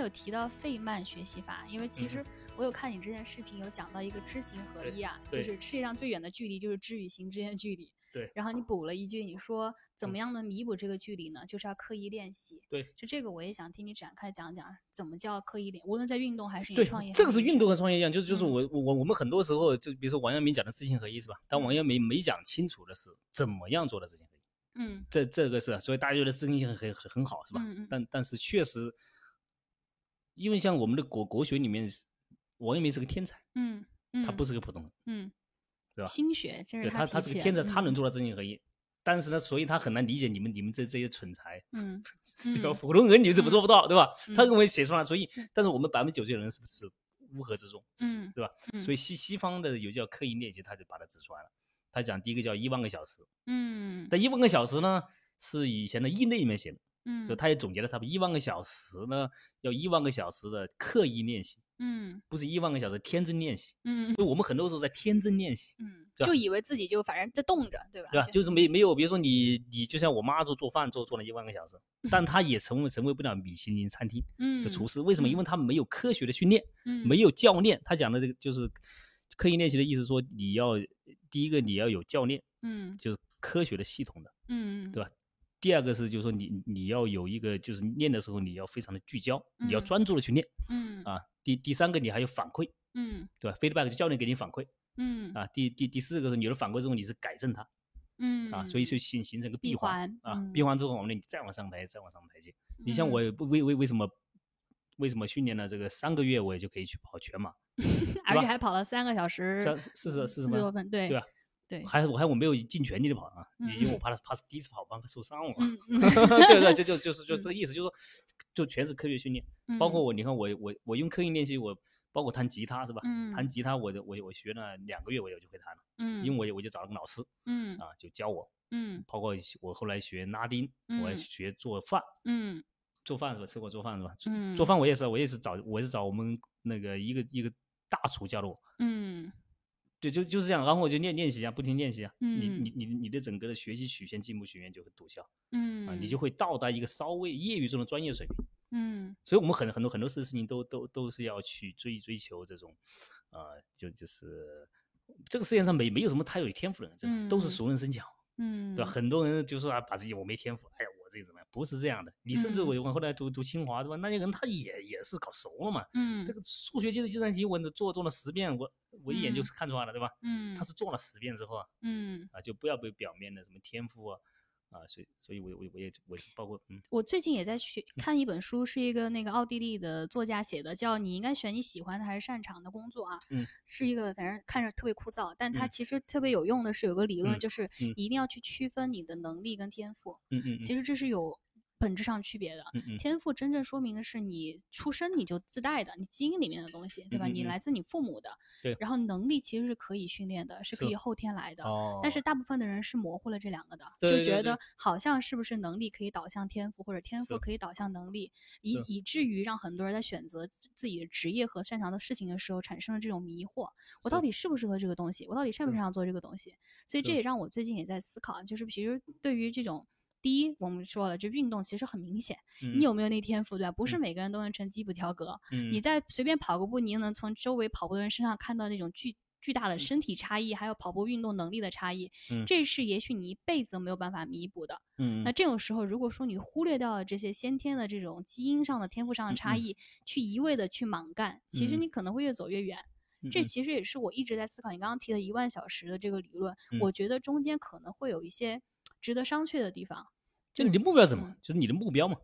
有提到费曼学习法，因为其嗯实我有看你之前视频有讲到一个知行合一啊，就是世界上最远的距离就是知与行之间的距离。对然后你补了一句，你说怎么嗯样能弥补这个距离呢？就是要刻意练习。对，就这个我也想听你展开讲讲，怎么叫刻意练，无论在运动还是你创业，这个是运动。和创业一样，就是就是嗯我我我们很多时候就比如说王阳明讲的知行合一是吧？但王阳明没讲清楚的是怎么样做的知行合一。嗯这这个是，所以大家觉得知行很很很很好是吧？嗯嗯但但是确实，因为像我们的国国学里面，王阳明是个天才，嗯嗯，他不是个普通人，嗯，对吧心学，这是对他他是个天才，他能嗯做到知行合一。但是呢，所以他很难理解你们你们这这些蠢材，嗯对吧？嗯普通人你怎么做不到，对吧？他嗯认为写出来，所以但是我们百分之九十的人是不是乌合之众，嗯对吧？嗯所以西西方的有叫刻意练习，他就把它指出来了。他讲第一个叫一万个小时，嗯但一万个小时呢是以前的《易内》里面写的，嗯，所以他也总结了差不多一万个小时呢，要一万个小时的刻意练习，嗯不是一万个小时天真练习。嗯就我们很多时候在天真练习，嗯，就以为自己就反正在动着，对吧？对吧？就是没没有，比如说你你就像我妈做做饭做做了一万个小时，但她也成为成为不了米其林餐厅嗯的厨师，为什么？因为她没有科学的训练，嗯没有教练。他讲的这个就是刻意练习的意思，说你要第一个你要有教练，嗯就是科学的系统的。嗯对吧第二个是，就是说你你要有一个，就是练的时候你要非常的聚焦，你要嗯专注的去练嗯啊。第第三个你还有反馈，嗯对吧？feedback 就教练给你反馈嗯啊。第第第四个是你有了反馈之后，你是改正它嗯啊，所以就形形成个闭闭环啊。闭环之后，我们你再往上抬，再往上台阶。你像我为为为什么为什么训练了这个三个月，我也就可以去跑全马？而且还跑了三个小时这四十四四十分，十多分，对对吧？对，还我还我没有尽全力的跑啊，嗯因为我怕他怕是第一次跑，怕受伤了。对对，就就就是就这个意思，就是说，就全是科学训练。包括嗯我，你看我我我用刻意练习，我包括弹吉他是吧？弹嗯吉他我就我我学了两个月，我也就会弹了，嗯，因为我我就找了个老师嗯啊，就教我。嗯包括我后来学拉丁，我学做饭，嗯做饭是吧？吃过做饭是吧？做嗯做饭我也是，我也是找我也是找我们那个一个一个大厨教的我。嗯对，就就是这样，然后我就练练习啊，不停练习啊，你嗯你你你的整个的学习曲线、进步曲线就会陡峭嗯啊，你就会到达一个稍微业余中的专业水平。嗯所以我们很很多很多事事情都都都是要去追追求这种，呃，就就是这个世界上没没有什么太有天赋的人，真的、都是嗯熟能生巧，嗯对吧？很多人就说啊，把自己我没天赋，哎呀，我这个怎么样？不是这样的，你甚至嗯我我后来读读清华，对吧？那些人他也也是搞熟了嘛。嗯这个数学计计算题我做做了十遍，我我一眼就是看出来了，对吧？嗯他是做了十遍之后啊，嗯啊，就不要被表面的什么天赋啊。啊，所以，所以我我我也我包括嗯。我最近也在学看一本书，是一个那个奥地利的作家写的，叫《你应该选你喜欢的还是擅长的工作》啊。嗯，是一个反正看着特别枯燥，但它。嗯其实特别有用的是有个理论，嗯就是一定要去区分你的能力跟天赋，嗯嗯其实这是有本质上区别的。嗯嗯天赋真正说明的是你出生你就自带的，你基因里面的东西，对吧？你来自你父母的。对然后能力其实是可以训练的，是可以后天来的。哦，但是大部分的人是模糊了这两个的，就觉得好像是不是能力可以导向天赋，或者天赋可以导向能力，以以至于让很多人在选择自自己的职业和擅长的事情的时候产生了这种迷惑：我到底适不适合这个东西？我到底擅不擅长做这个东西？所以这也让我最近也在思考，就是其实对于这种。第一，我们说了，就运动其实很明显，嗯你有没有那天赋，对吧？不是嗯。每个人都能成吉普条格，嗯。你在随便跑个步，你也能从周围跑步的人身上看到那种巨巨大的身体差异，还有跑步运动能力的差异。嗯。这是也许你一辈子都没有办法弥补的。嗯。那这种时候，如果说你忽略掉了这些先天的这种基因上的天赋上的差异，去一味的去莽干，其实嗯。你可能会越走越远。这嗯。其实也是我一直在思考你刚刚提的一万小时的这个理论，嗯。我觉得中间可能会有一些值得商榷的地方。就你的目标是什么嗯？就是你的目标嘛。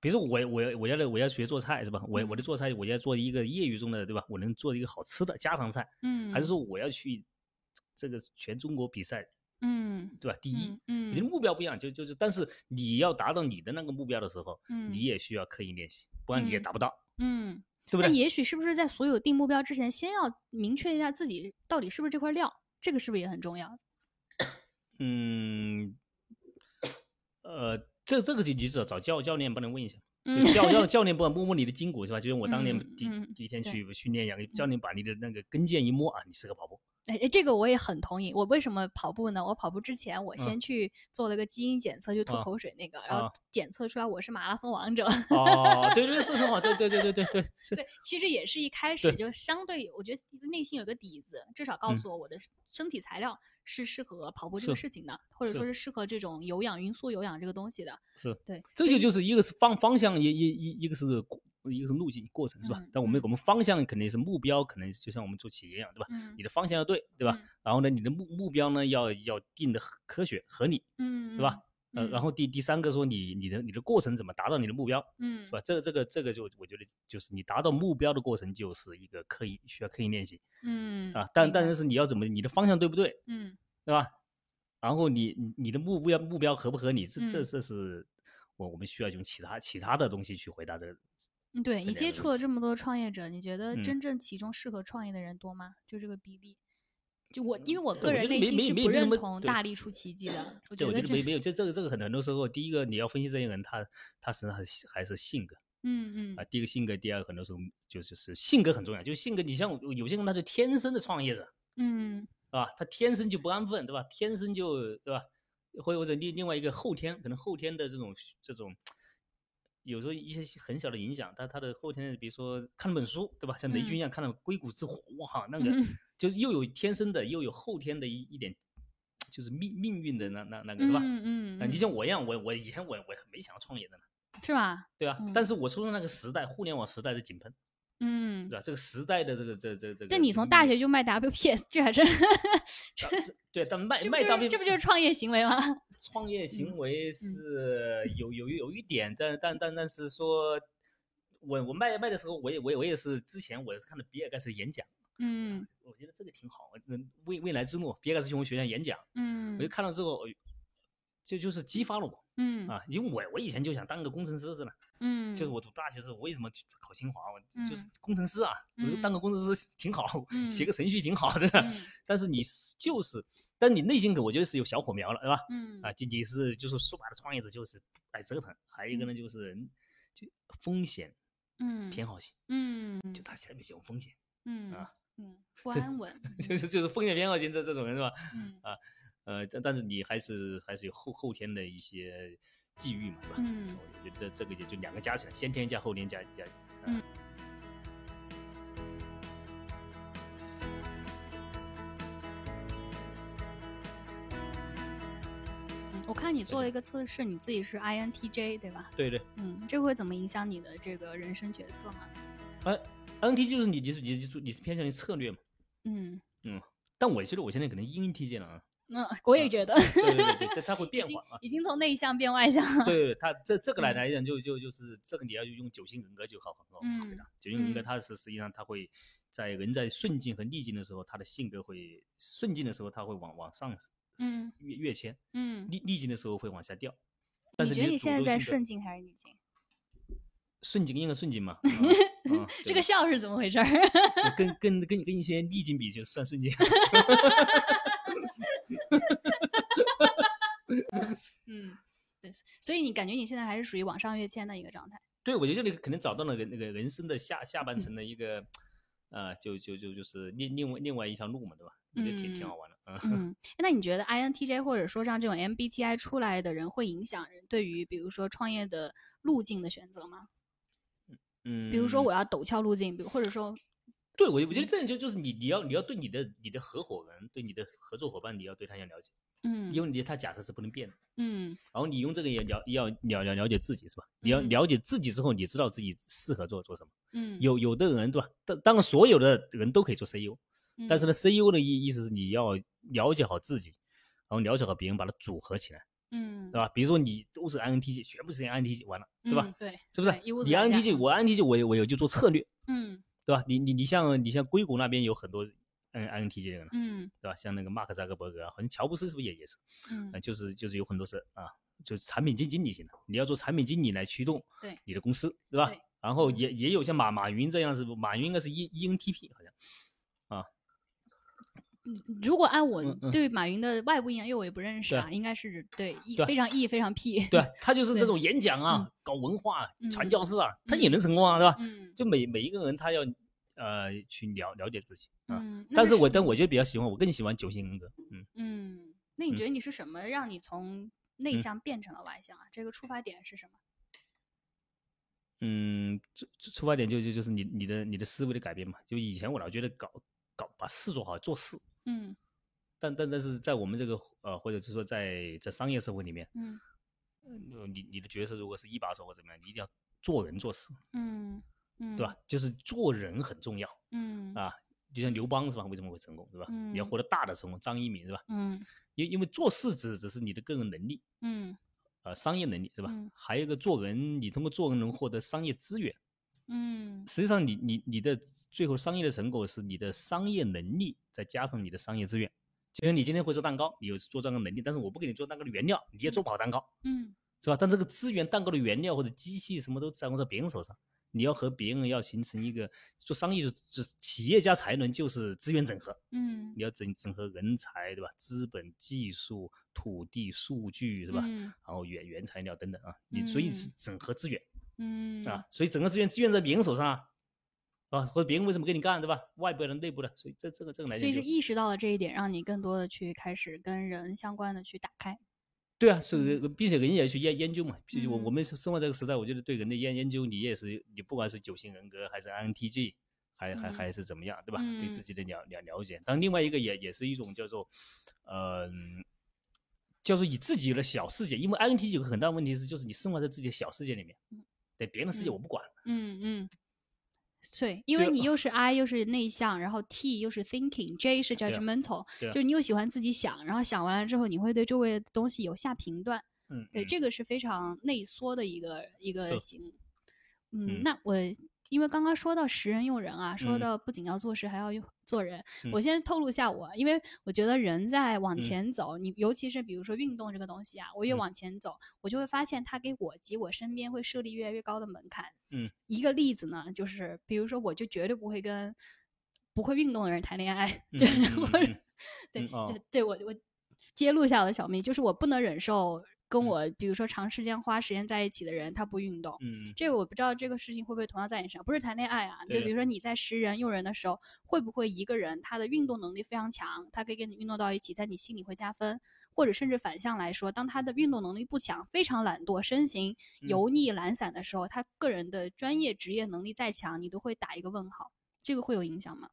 比如说我我我要我要学做菜是吧？我我的嗯做菜我要做一个业余中的对吧？我能做一个好吃的家常菜，嗯，还是说我要去这个全中国比赛嗯对吧？第一，嗯你的目标不一样，就就是但是你要达到你的那个目标的时候，嗯你也需要刻意练习，不然你也嗯达不到，嗯。对不对？但也许是不是在所有定目标之前，先要明确一下自己到底是不是这块料，这个是不是也很重要？嗯，呃，这这个就你只要找教教练帮你问一下，教教教练帮摸摸你的筋骨是吧？就像我当年嗯第嗯第一天去训练一样，教练把你的那个跟腱一摸啊，你是个跑步。哎，哎这个我也很同意。我为什么跑步呢？我跑步之前，我嗯先去做了个基因检测，就吐啊口水那个，然后啊检测出来我是马拉松王者。哦，对对对，这很好，对对对对对对，对，其实也是一开始就相对，我觉得内心有个底子，至少告嗯诉我我的身体材料是适合跑步这个事情的，或者说是适合这种有氧、匀速有氧这个东西的。是，对，这就就是一个是方方向，一一一一个是过一个是路径过程是吧嗯？但我们嗯我们方向肯定是目标，可能就像我们做企业一样，对吧？嗯你的方向要对，对吧？嗯然后呢，你的目目标呢要要定的科学合理，嗯，对吧？呃，嗯然后第第三个说你你的你的过程怎么达到你的目标，嗯是吧？这个这个这个就我觉得就是你达到目标的过程就是一个刻意需要刻意练习嗯啊，但但是你要怎么你的方向对不对，嗯对吧？然后你你你的目标目标合不合理，这这嗯这是我我们需要用其他其他的东西去回答这个。嗯，对你接触了这么多创业者，你觉得嗯真正其中适合创业的人多吗？就这个比例？就我，因为我呃个人内心是不认同大力出奇迹的。我对，我觉得没没有这这个这个很很多时候，第一个你要分析这些人他他实际上还是还是性格嗯嗯啊，第一个性格，第二个很多时候就就是性格很重要，就是性格，你像有些人他是天生的创业者，嗯是吧？他天生就不安分，对吧？天生就对吧？或者或者另另外一个后天，可能后天的这种这种，有时候一些很小的影响，但他的后天，比如说看了本书，对吧？像雷军一样看了《硅谷之火》，哇，那个嗯就是又有天生的，又有后天的一一点，就是命命运的那那那个是吧？嗯嗯，啊，你嗯像我一样，我我以前我我没想要创业的呢，是吧？对啊？嗯但是我出生那个时代，互联网时代的井喷，嗯对，吧？这个时代的这个这这这个，但你从大学就卖 WPS，这还是对，但 卖卖大就是这不就是创业行为吗？创业嗯行为是有有有一点，但但但但是说，我我卖卖的时候，我也我也我也是之前我也是看的比尔盖茨演讲，嗯。我觉得这个挺好，嗯，未未来之路，比尔盖茨去我们学院演讲，嗯。我就看了之后，哎就就是激发了我。嗯。啊，因为我我以前就想当个工程师是的，嗯，就是我读大学时候，我为什么去考清华？我就是嗯。工程师啊，我就当个工程师挺好，写嗯个程序挺好的。嗯。但是你就是，但你内心可我觉得是有小火苗了，对吧？嗯？啊，就你是就是说白了，创业者就是爱折腾，还有一个呢就是就风险嗯偏好型，嗯。就他特别喜欢风险，嗯啊嗯？不这安稳，就是就是风险偏好型这这种人是吧？嗯呃，但但是你还是还是有后后天的一些际遇嘛，对吧？嗯我觉得这这个也就两个加起来，先天加后天加加。嗯嗯我看你做了一个测试，你自己是 INTJ 对吧？对对，嗯，这会怎么影响你的这个人生决策吗？呃，NT 就是你你是你是你是偏向于策略嘛？嗯但我觉得我现在可能 ENTJ 了啊，嗯，我也觉得，对对对对，这它会变化啊。已经从内向变外向了。对对，它这这个来嗯来讲就就就是这个你要用九型人格就好很好嗯回答。九型人格嗯它是实际上它会在人在顺境和逆境的时候，他的性格会顺境的时候他会往往上嗯跃跃迁，嗯，逆逆境的时候会往下掉。但你觉得你现在在顺境还是逆境？顺境应该顺境嘛？嗯 嗯这个笑是怎么回事儿？就跟跟跟跟一些逆境比，就算顺境。嗯，对，所以你感觉你现在还是属于往上跃迁的一个状态。对，我觉得这里肯定找到了个那个人生的下下半程的一个，呃，就就就就是另另外另外一条路嘛，对吧？我觉得挺挺好玩的，嗯。嗯，那你觉得 INTJ 或者说像这种 MBTI 出来的人会影响人对于比如说创业的路径的选择吗？嗯，比如说我要陡峭路径，比如或者说，对我我觉得这样就就是你你要你要对你的你的合伙人对你的合作伙伴你要对他要了解，嗯，因为你他假设是不能变的，嗯然后你用这个也了要了了了解自己是吧？你要嗯了解自己之后，你知道自己适合做做什么。嗯，有有的人对吧？当当然所有的人都可以做 CEO，嗯，但是呢，CEO 的意意思是你要了解好自己，然后了解好别人，把它组合起来，嗯，对吧？比如说你都是 INTJ，全部是 INTJ，完了，对吧？嗯？对，是不是你 INTJ，我 INTJ，我有我有就做策略，嗯对吧？你你你像你像硅谷那边有很多嗯 INTJ 的呢，嗯对吧？像那个马克扎克伯格啊，好像乔布斯是不是也也是？嗯呃，就是就是有很多是啊，就是产品经经理型的，你要做产品经理来驱动对你的公司，对吧？对然后嗯也也有像马马云这样是不？马云应该是 E ENTP 好像。嗯如果按我对马云的外部印象，因为我也不认识啊啊，应该是对 E 非常 E 非常 P，对啊，他就是对这种演讲啊，搞文化、传嗯教士啊，他嗯也能成功啊，对吧？嗯就每每一个人他要呃去了了解自己啊。嗯，但是我但我觉得比较喜欢，我更喜欢九型人格。嗯嗯，那你嗯觉得你是什么让你从内嗯向变成了外向啊？这个出发点是什么？嗯，出出发点就就就是你你的你的思维的改变嘛。就以前我老觉得搞搞把事做好做事，嗯但但但是在我们这个呃或者是说在在商业社会里面，嗯呃你你的角色如果是一把手或怎么样，你一定要做人做事，嗯嗯，对吧？？就是做人很重要嗯啊。就像刘邦是吧？为什么会成功，是吧？你要嗯获得大的成功，张一鸣是吧？嗯因因为做事只只是你的个人能力，嗯呃，商业能力是吧？嗯还有一个做人，你通过做人能获得商业资源。嗯实际上你，你你的最后商业的成果是你的商业能力再加上你的商业资源。就像你今天会做蛋糕，你有做蛋糕能力，但是我不给你做蛋糕的原料，你也做不好蛋糕，嗯是吧？但这个资源、蛋糕的原料或者机器什么都掌握在别人手上，你要和别人要形成一个做商业就是就是企业家才能就是资源整合，嗯你要整整合人才，对吧？资本、技术、土地、数据，是吧？嗯然后原原材料等等啊，你所以是嗯整合资源。嗯啊，所以整个资源资源在别人手上啊，啊，或者别人为什么跟你干，对吧？外部的、内部的，所以这这个这个来所以，是意识到了这一点，让你更多的去开始跟人相关的去打开。对啊，所以并且人也去研研究嘛。毕竟我嗯我们生活这个时代，我觉得对人的研研究，你也是你不管是九型人格还是 INTJ，还还嗯还是怎么样，对吧？对自嗯己的了了了解。当然，另外一个也也是一种叫做，呃。叫做以自己的小世界，因为 INTJ 有个很大的问题是，就是你生活在自己的小世界里面，对别人的世界嗯我不管，嗯嗯，对，因为你又是 I 又是内向，然后 T 又是 thinking，J 是 judgmental，、就是你又喜欢自己想，然后想完了之后，你会对周围的东西有下评断。嗯，对，嗯这个是非常内缩的一个一个是型。嗯，嗯那我因为刚刚说到识人用人啊，说嗯。到不仅要做事，还要用做人。嗯。我先透露一下我，因为我觉得人在往嗯。前走，你尤其是比如说运动这个东西啊，我越嗯。往前走，我就会发现它给我及我身边会设立越来越高的门槛。嗯，一个例子呢，就是比如说我就绝对不会跟不会运动的人谈恋爱，嗯对，嗯嗯或者嗯 对嗯哦。对对，我我揭露一下我的小秘，就是我不能忍受跟嗯。我比如说长时间花时间在一起的人他不运动。嗯，这个我不知道这个事情会不会同样在你身上，不是谈恋爱啊，就比如说。你在识人用人的时候，会不会一个人他的运动能力非常强，他可以跟你运动到一起，在你心里会加分，或者甚至反向来说，当他的运动能力不强，非常懒惰，身形嗯。油腻懒散的时候，他个人的专业职业能力再强，你都会打一个问号，这个会有影响吗？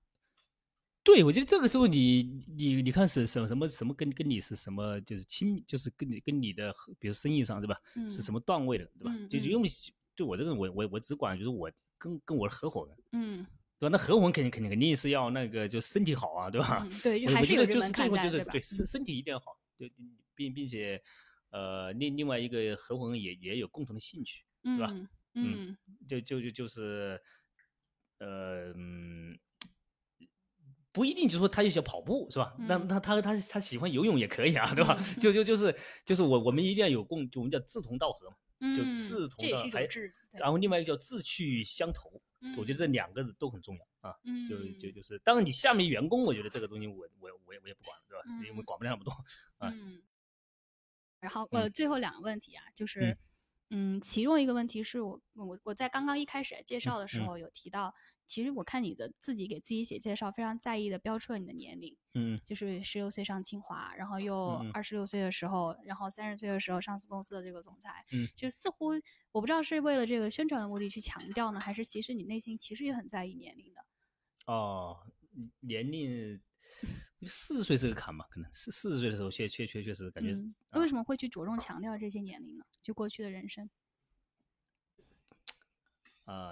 对，我觉得这个时候你你你看是什么什么什么跟跟你是什么就是亲，就是跟你跟你的合比如生意上对吧？嗯是什么段位的对吧？就就因为对我这个人我我我只管就是我跟跟我的合伙人嗯对吧？那合伙人肯定肯定肯定是要那个就身体好啊对吧？嗯，对，还是有这我觉得就是最后就是吧？对身身体一定要好，对，并并且呃另另外一个合伙人也也有共同的兴趣，对吧嗯就就就就是呃嗯。不一定就说他就喜欢跑步是吧？那那他他他他喜欢游泳也可以啊，对吧？嗯就就就是就是我我们一定要有共，就我们叫志同道合嘛。就嗯，志同还然后另外一个叫志趣相投，我觉得这两个都很重要啊。嗯就就就是，当然你下面员工，我觉得这个东西我我我也我也不管，对吧？因为嗯管不了那么多。啊嗯，然后呃，嗯最后两个问题啊，就是嗯，其中一个问题是我我我在刚刚一开始介绍的时嗯候有提到，其实我看你的自己给自己写介绍，非常在意的标出了你的年龄，嗯就是十六岁上清华，然后又二十六岁的时候，然后三十岁的时候上市公司的这个总裁，嗯就似乎我不知道是为了这个宣传的目的去强调呢，还是其实你内心其实也很在意年龄的。哦，年龄四十岁是个坎嘛，可能四四十岁的时候确确确确实感觉是嗯，啊为什么会去着重强调这些年龄呢？就过去的人生。啊，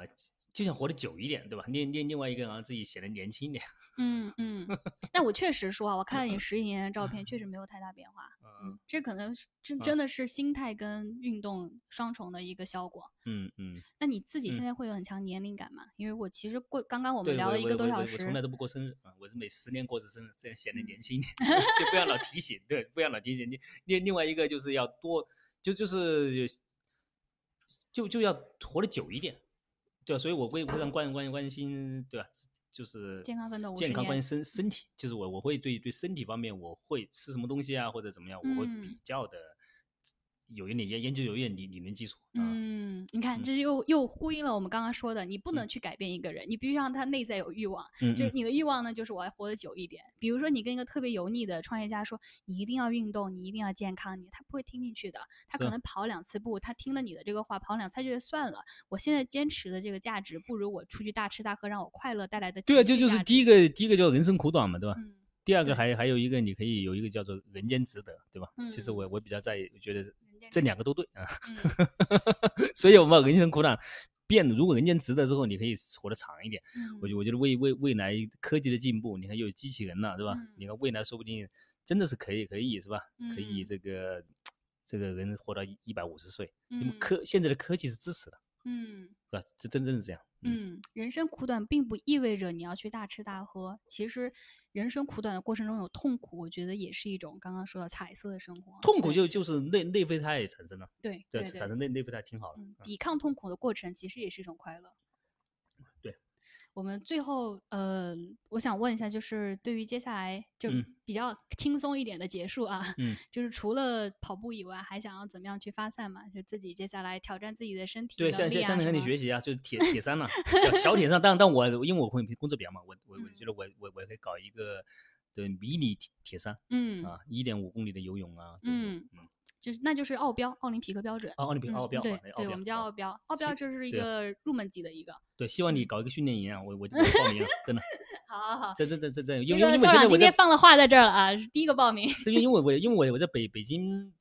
就想活得久一点，对吧？另另另外一个让自己显得年轻一点。嗯嗯，但我确实说啊，我看了你十几年的照片，确实没有太大变化。嗯这可能真啊真的是心态跟运动双重的一个效果。嗯嗯，那你自己现嗯在会有很强年龄感吗？因为我其实过刚刚我们，聊了一个多小时我我从来，都不过生日啊，我是每十年过一次生日，这样显得嗯年轻一点，就不要老提醒，对，不要老提醒你。另另外一个就是要多，就就是就就要活得久一点，对吧？所以我会非常关关关心，对吧？就是健康奋斗健康关年心身身体，就是我我会对对身体方面我会吃什么东西啊，或者怎么样，我会嗯比较的有一点研研究有一点理理论基础啊。嗯，你看，嗯这又又呼应了我们刚刚说的，你不能嗯去改变一个人，你必须让他内在有欲望。嗯嗯就是你的欲望呢，就是我要活得久一点。比如说，你跟一个特别油腻的创业家说，你一定要运动，你一定要健康，你他不会听进去的。他可能跑两次步，他听了你的这个话，跑两次他觉得算了，我现在坚持的这个价值，不如我出去大吃大喝，让我快乐带来的对啊，情绪价值就就是第一个第一个叫人生苦短嘛，对吧？嗯第二个还还有一个，你可以有一个叫做人间值得，对吧？其实嗯我我比较在意，我觉得这两个都对啊。嗯 所以我们把人生苦短变，如果人间值得之后，你可以活得长一点。嗯我觉我觉得未未未来科技的进步，你看又有机器人了，对吧？嗯你看未来说不定真的是可以可以是吧？可以嗯这个这个人活到一百五十岁，因为嗯科现在的科技是支持的，嗯是吧？这真正是这样。嗯，人生苦短并不意味着你要去大吃大喝。其实，人生苦短的过程中有痛苦，我觉得也是一种刚刚说的彩色的生活。痛苦就就是内内啡肽产生了，对对，对产生内内啡肽挺好的。抵抗痛苦的过程其实也是一种快乐。对，我们最后呃，我想问一下，就是对于接下来就嗯。比较轻松一点的结束啊，嗯，就是除了跑步以外，还想要怎么样去发散嘛？就自己接下来挑战自己的身体对，向向向你学习啊，就？是铁铁三嘛，小小铁三。但但我因为我会工作比较忙，我我我觉得我我我可以搞一个对迷你铁铁三嗯。啊，一点五公里的游泳啊，就是嗯。嗯，就是那就是奥标，奥林匹克标准。啊奥林匹克嗯奥标，对对，我们叫啊奥标，奥标希就是一个入门级的一个。对，希望你嗯搞一个训练营啊，我我 我报名，真的，好好好，这这这这这，这因为因为个校长今天放了话在这儿了啊，是第一个报名。是因为因为我因为我我在北北京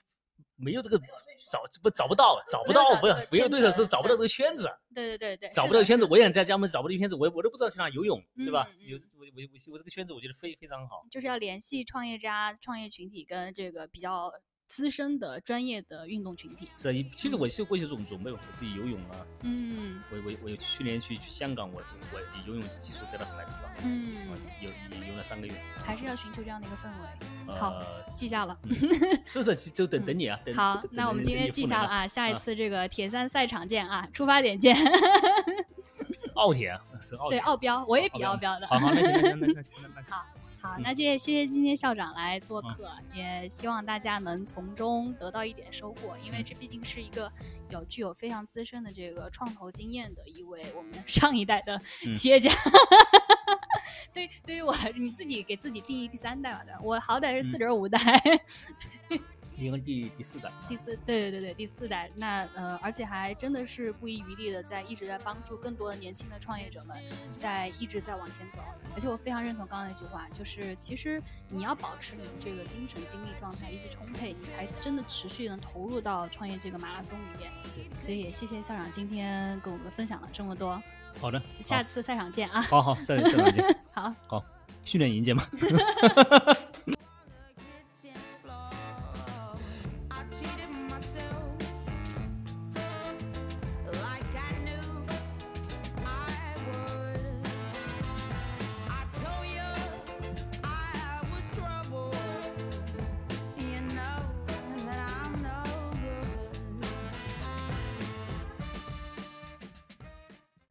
没有这个找不找不到找不到不是没有对手是找不到这个圈子，对对对对，找不到圈子，我也想在家门找不到圈子，我我都不知道去哪游泳，对吧？有我我我我这个圈子我觉得非非常好，就是要联系创业家、创业群体跟这个比较资深的专业的运动群体。是啊，其实我是过去准准备我自己游泳啊，嗯我我我去年去去香港，我我游泳技术得到很大提高，啊嗯，游游游了三个月，还是要寻求这样的一个氛围。好呃，记下了。是是就等等你啊，好，那我们今天记下了啊，啊，下一啊次这个铁三赛场见啊，出发点见。奥铁啊是奥对，铁，奥标，我也比奥奥标的。好好，那行那行那那行那那行。好，嗯那谢谢谢谢今天校长来做嗯客，也希望大家能从中得到一点收获，因为嗯这毕竟是一个有具有非常资深的这个创投经验的一位我们 上一代的嗯企业家。对，对于我，你自己给自己定义第三代吧，对吧？我好歹是四嗯点五代，应该第第四代，第四，对对对对，第四代。那呃，而且还真的是不遗余力的在一直在帮助更多的年轻的创业者们，在一直在往前走。而且我非常认同刚刚那句话，就是其实你要保持你这个精神精力状态一直充沛，你才真的持续能投入到创业这个马拉松里面。所以也谢谢校长今天跟我们分享了这么多，好的，下次赛场见啊！好好好，赛赛场见，好。好，训练营见嘛。